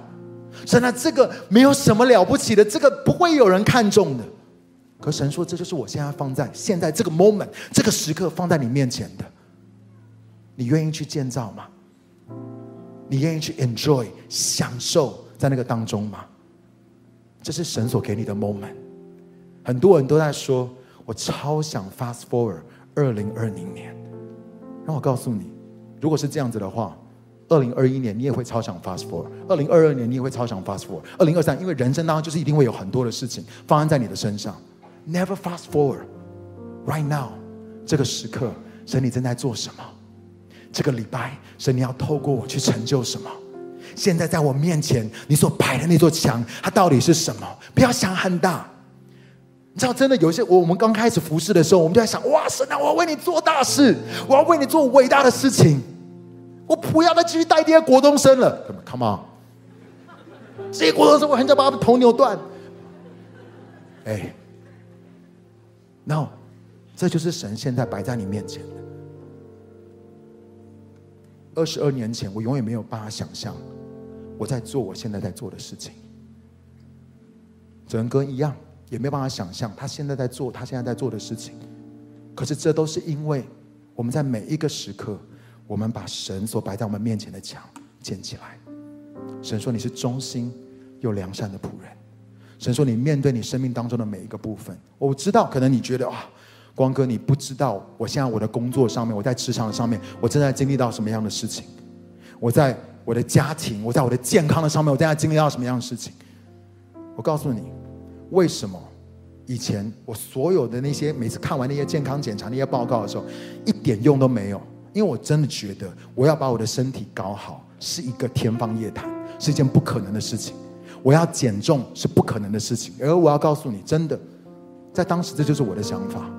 神啊，这个没有什么了不起的，这个不会有人看重的。可神说这就是我现在放在现在这个 moment 这个时刻放在你面前的，你愿意去建造吗？你愿意去 enjoy 享受在那个当中吗？这是神所给你的 moment。很多人都在说，我超想 fast forward 二零二零年。让我告诉你，如果是这样子的话，二零二一年你也会超想 fast forward，二零二二年你也会超想 fast forward，二零二三，因为人生当中就是一定会有很多的事情发生在你的身上。Never fast forward right now，这个时刻，神你正在做什么？这个礼拜，神你要透过我去成就什么？现在在我面前，你所摆的那座墙，它到底是什么？不要想很大。你知道，真的有一些我我们刚开始服侍的时候，我们就在想：哇，神啊，我要为你做大事，我要为你做伟大的事情。我不要再继续带这些国中生了。Come on，这些国中生，我很想把他们头扭断。哎，No，这就是神现在摆在你面前的。二十二年前，我永远没有办法想象我在做我现在在做的事情。哲仁哥一样，也没有办法想象他现在在做他现在在做的事情。可是这都是因为我们在每一个时刻，我们把神所摆在我们面前的墙建起来。神说你是忠心又良善的仆人。神说你面对你生命当中的每一个部分，我知道可能你觉得啊。光哥，你不知道，我现在我的工作上面，我在职场上面，我正在经历到什么样的事情？我在我的家庭，我在我的健康的上面，我正在经历到什么样的事情？我告诉你，为什么以前我所有的那些每次看完那些健康检查那些报告的时候，一点用都没有？因为我真的觉得我要把我的身体搞好是一个天方夜谭，是一件不可能的事情。我要减重是不可能的事情，而我要告诉你，真的，在当时这就是我的想法。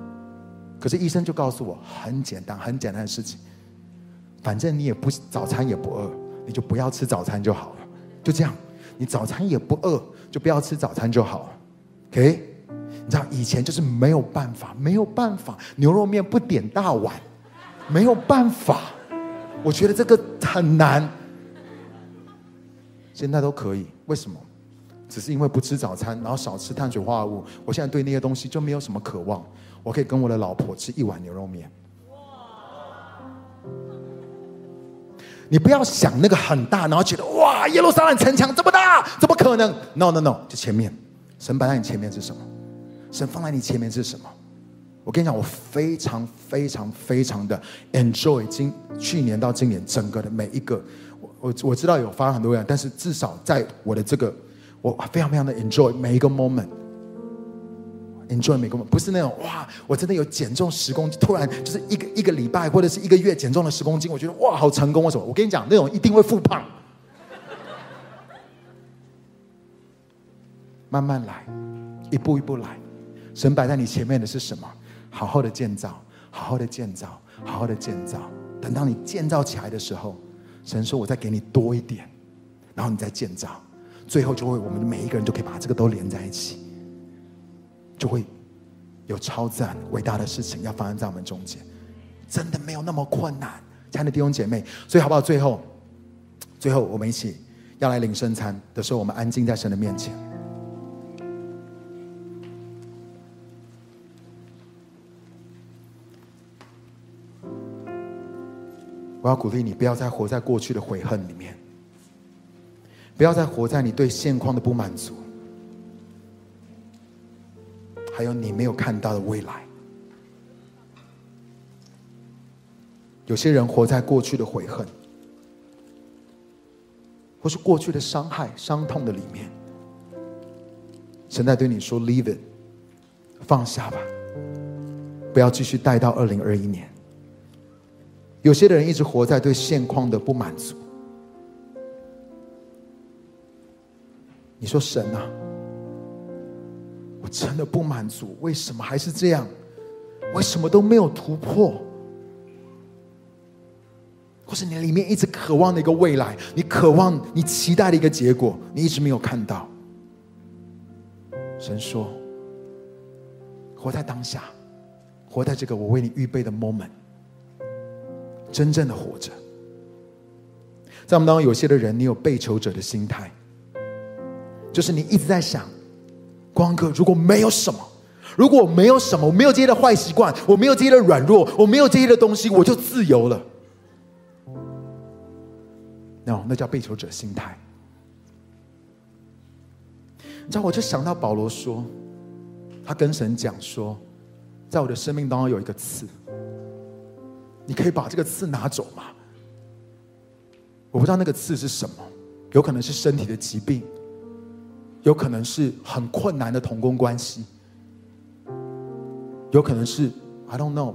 可是医生就告诉我，很简单，很简单的事情，反正你也不早餐也不饿，你就不要吃早餐就好了，就这样。你早餐也不饿，就不要吃早餐就好了。OK？你知道以前就是没有办法，没有办法，牛肉面不点大碗，没有办法。我觉得这个很难，现在都可以。为什么？只是因为不吃早餐，然后少吃碳水化合物。我现在对那些东西就没有什么渴望。我可以跟我的老婆吃一碗牛肉面。你不要想那个很大，然后觉得哇，耶路撒冷城墙这么大，怎么可能？No No No，就前面，神摆在你前面是什么？神放在你前面是什么？我跟你讲，我非常非常非常的 enjoy 今去年到今年整个的每一个，我我我知道有发生很多人，但是至少在我的这个，我非常非常的 enjoy 每一个 moment。enjoy 每个，不是那种哇，我真的有减重十公斤，突然就是一个一个礼拜或者是一个月减重了十公斤，我觉得哇，好成功，为什么？我跟你讲，那种一定会复胖。慢慢来，一步一步来。神摆在你前面的是什么？好好的建造，好好的建造，好好的建造。等到你建造起来的时候，神说：“我再给你多一点，然后你再建造，最后就会我们每一个人都可以把这个都连在一起。”就会有超赞伟大的事情要发生在我们中间，真的没有那么困难，亲爱的弟兄姐妹。所以好不好？最后，最后我们一起要来领圣餐的时候，我们安静在神的面前。我要鼓励你，不要再活在过去的悔恨里面，不要再活在你对现况的不满足。还有你没有看到的未来。有些人活在过去的悔恨，或是过去的伤害、伤痛的里面。神在对你说：“Leave it，放下吧，不要继续带到二零二一年。”有些人一直活在对现况的不满足。你说神啊？我真的不满足，为什么还是这样？为什么都没有突破？或是你里面一直渴望的一个未来，你渴望、你期待的一个结果，你一直没有看到。神说：“活在当下，活在这个我为你预备的 moment，真正的活着。”在我们当中，有些的人，你有被求者的心态，就是你一直在想。光哥，如果没有什么，如果我没有什么，我没有这些的坏习惯，我没有这些的软弱，我没有这些的东西，我就自由了。No，那叫被求者心态。你知道，我就想到保罗说，他跟神讲说，在我的生命当中有一个刺，你可以把这个刺拿走吗？我不知道那个刺是什么，有可能是身体的疾病，有可能是很困难的同工关系，有可能是 I don't know，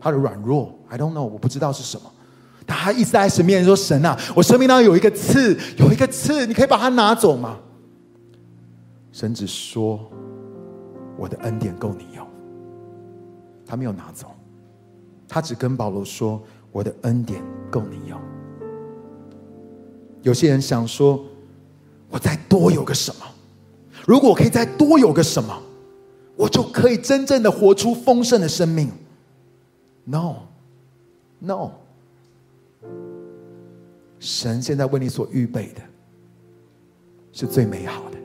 他的软弱 I don't know，我不知道是什么。他一直在神面前说：“神啊，我生命当中有一个刺，有一个刺，你可以把它拿走吗？”神只说：“我的恩典够你用。”他没有拿走，他只跟保罗说：“我的恩典够你用。”有些人想说：“我再多有个什么？如果我可以再多有个什么，我就可以真正的活出丰盛的生命。”No，No，神现在为你所预备的是最美好的。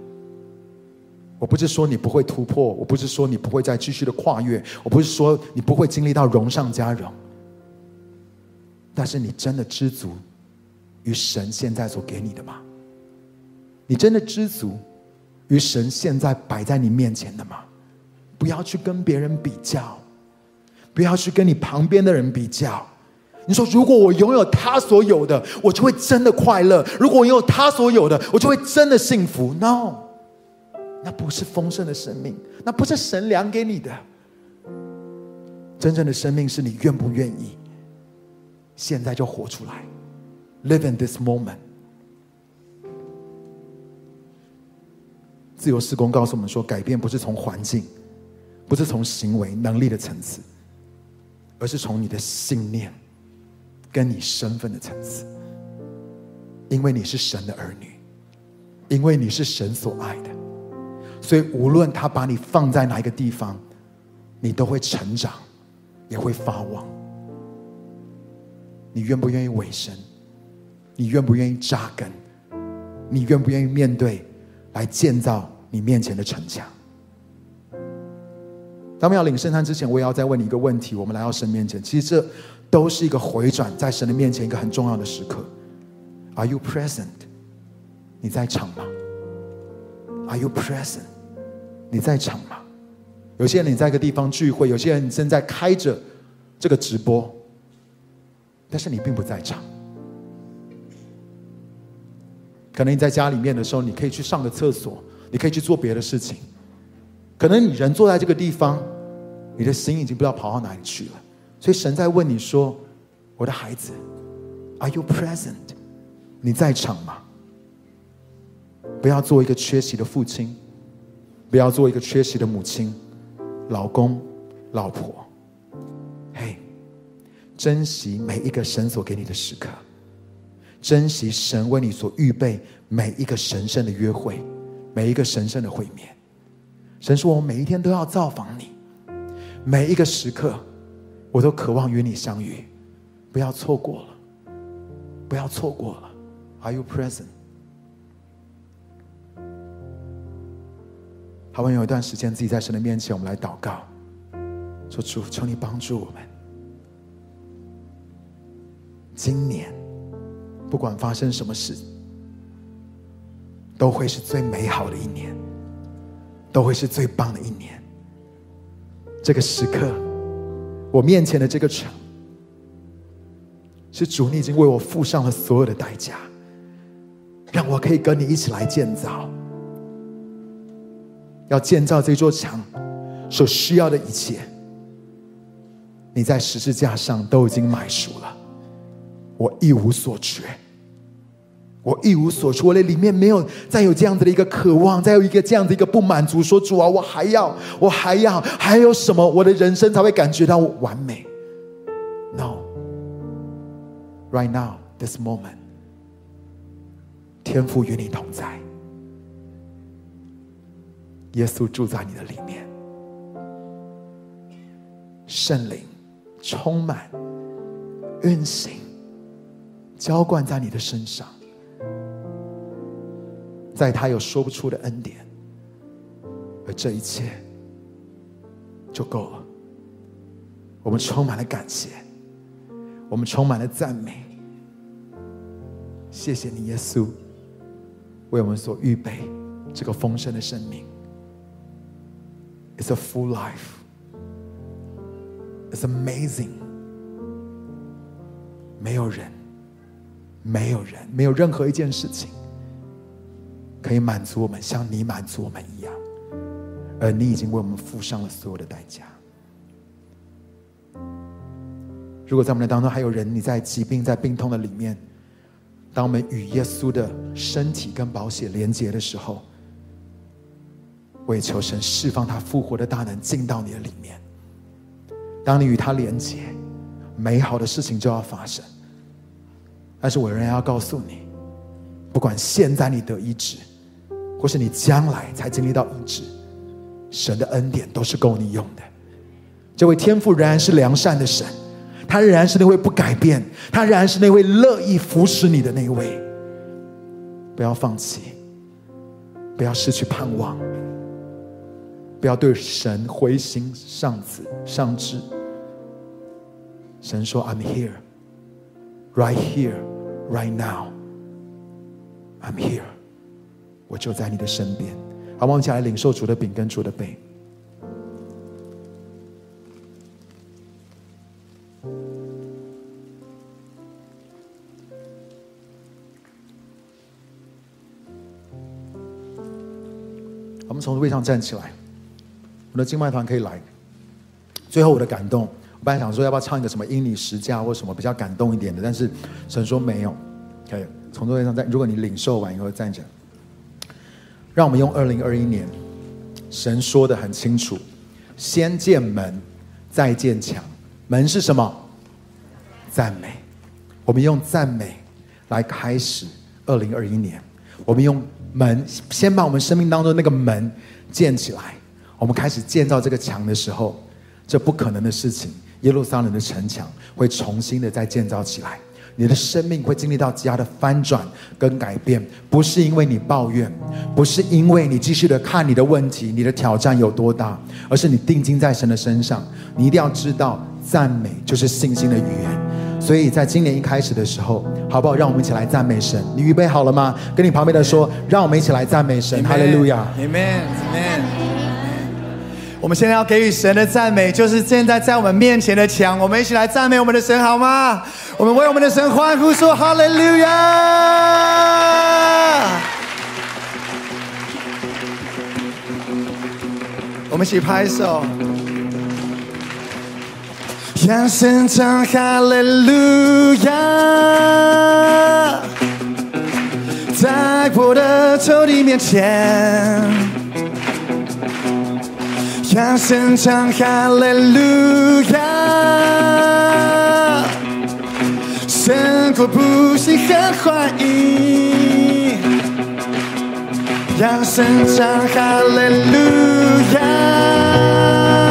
我不是说你不会突破，我不是说你不会再继续的跨越，我不是说你不会经历到荣上加荣，但是你真的知足于神现在所给你的吗？你真的知足于神现在摆在你面前的吗？不要去跟别人比较，不要去跟你旁边的人比较。你说，如果我拥有他所有的，我就会真的快乐；如果我拥有他所有的，我就会真的幸福。No。那不是丰盛的生命，那不是神量给你的。真正的生命是你愿不愿意，现在就活出来，live in this moment。自由施工告诉我们说，改变不是从环境，不是从行为能力的层次，而是从你的信念跟你身份的层次。因为你是神的儿女，因为你是神所爱的。所以，无论他把你放在哪一个地方，你都会成长，也会发旺。你愿不愿意委身？你愿不愿意扎根？你愿不愿意面对，来建造你面前的城墙？当我们要领圣餐之前，我也要再问你一个问题：我们来到神面前，其实这都是一个回转在神的面前一个很重要的时刻。Are you present？你在场吗？Are you present？你在场吗？有些人你在一个地方聚会，有些人你正在开着这个直播，但是你并不在场。可能你在家里面的时候，你可以去上个厕所，你可以去做别的事情。可能你人坐在这个地方，你的心已经不知道跑到哪里去了。所以神在问你说：“我的孩子，Are you present？你在场吗？不要做一个缺席的父亲。”不要做一个缺席的母亲、老公、老婆。嘿，珍惜每一个神所给你的时刻，珍惜神为你所预备每一个神圣的约会，每一个神圣的会面。神说：“我每一天都要造访你，每一个时刻，我都渴望与你相遇。不要错过了，不要错过了。Are you present？” 好，我们有一段时间自己在神的面前，我们来祷告，说主，求你帮助我们。今年不管发生什么事，都会是最美好的一年，都会是最棒的一年。这个时刻，我面前的这个城，是主你已经为我付上了所有的代价，让我可以跟你一起来建造。要建造这座墙所需要的一切，你在十字架上都已经买熟了，我一无所缺，我一无所缺，我的里面没有再有这样子的一个渴望，再有一个这样子一个不满足，说主啊，我还要，我还要，还有什么，我的人生才会感觉到完美？No，right now, this moment，天父与你同在。耶稣住在你的里面，圣灵充满、运行、浇灌在你的身上，在他有说不出的恩典，而这一切就够了。我们充满了感谢，我们充满了赞美，谢谢你，耶稣，为我们所预备这个丰盛的生命。It's a full life. It's amazing. 没有人，没有人，没有任何一件事情可以满足我们，像你满足我们一样。而你已经为我们付上了所有的代价。如果在我们的当中还有人，你在疾病、在病痛的里面，当我们与耶稣的身体跟宝血连接的时候，我也求神释放他复活的大能进到你的里面。当你与他连接，美好的事情就要发生。但是我仍然要告诉你，不管现在你得医治，或是你将来才经历到医治，神的恩典都是够你用的。这位天父仍然是良善的神。他仍然是那位不改变，他仍然是那位乐意扶持你的那位。不要放弃，不要失去盼望，不要对神灰心丧志丧志。神说：“I'm here, right here, right now. I'm here，我就在你的身边。”好，我们一起来领受主的饼跟主的杯。我们从位上站起来，我的敬拜团可以来。最后我的感动，我本来想说要不要唱一个什么因你十架或什么比较感动一点的，但是神说没有。可以从座位上站，如果你领受完以后站着。让我们用二零二一年，神说的很清楚：先建门，再建墙。门是什么？赞美。我们用赞美来开始二零二一年。我们用。门，先把我们生命当中那个门建起来。我们开始建造这个墙的时候，这不可能的事情，耶路撒冷的城墙会重新的再建造起来。你的生命会经历到极大的翻转跟改变，不是因为你抱怨，不是因为你继续的看你的问题、你的挑战有多大，而是你定睛在神的身上。你一定要知道，赞美就是信心的语言。所以在今年一开始的时候，好不好？让我们一起来赞美神。你预备好了吗？跟你旁边的说，让我们一起来赞美神。哈利路亚，Amen，Amen。我们现在要给予神的赞美，就是现在在我们面前的墙。我们一起来赞美我们的神，好吗？我们为我们的神欢呼，说哈利路亚。我们一起拍手。扬声唱哈利路亚，在我的仇敌面前。两声唱 Hallelujah，胜过不信和怀疑。两声唱 Hallelujah。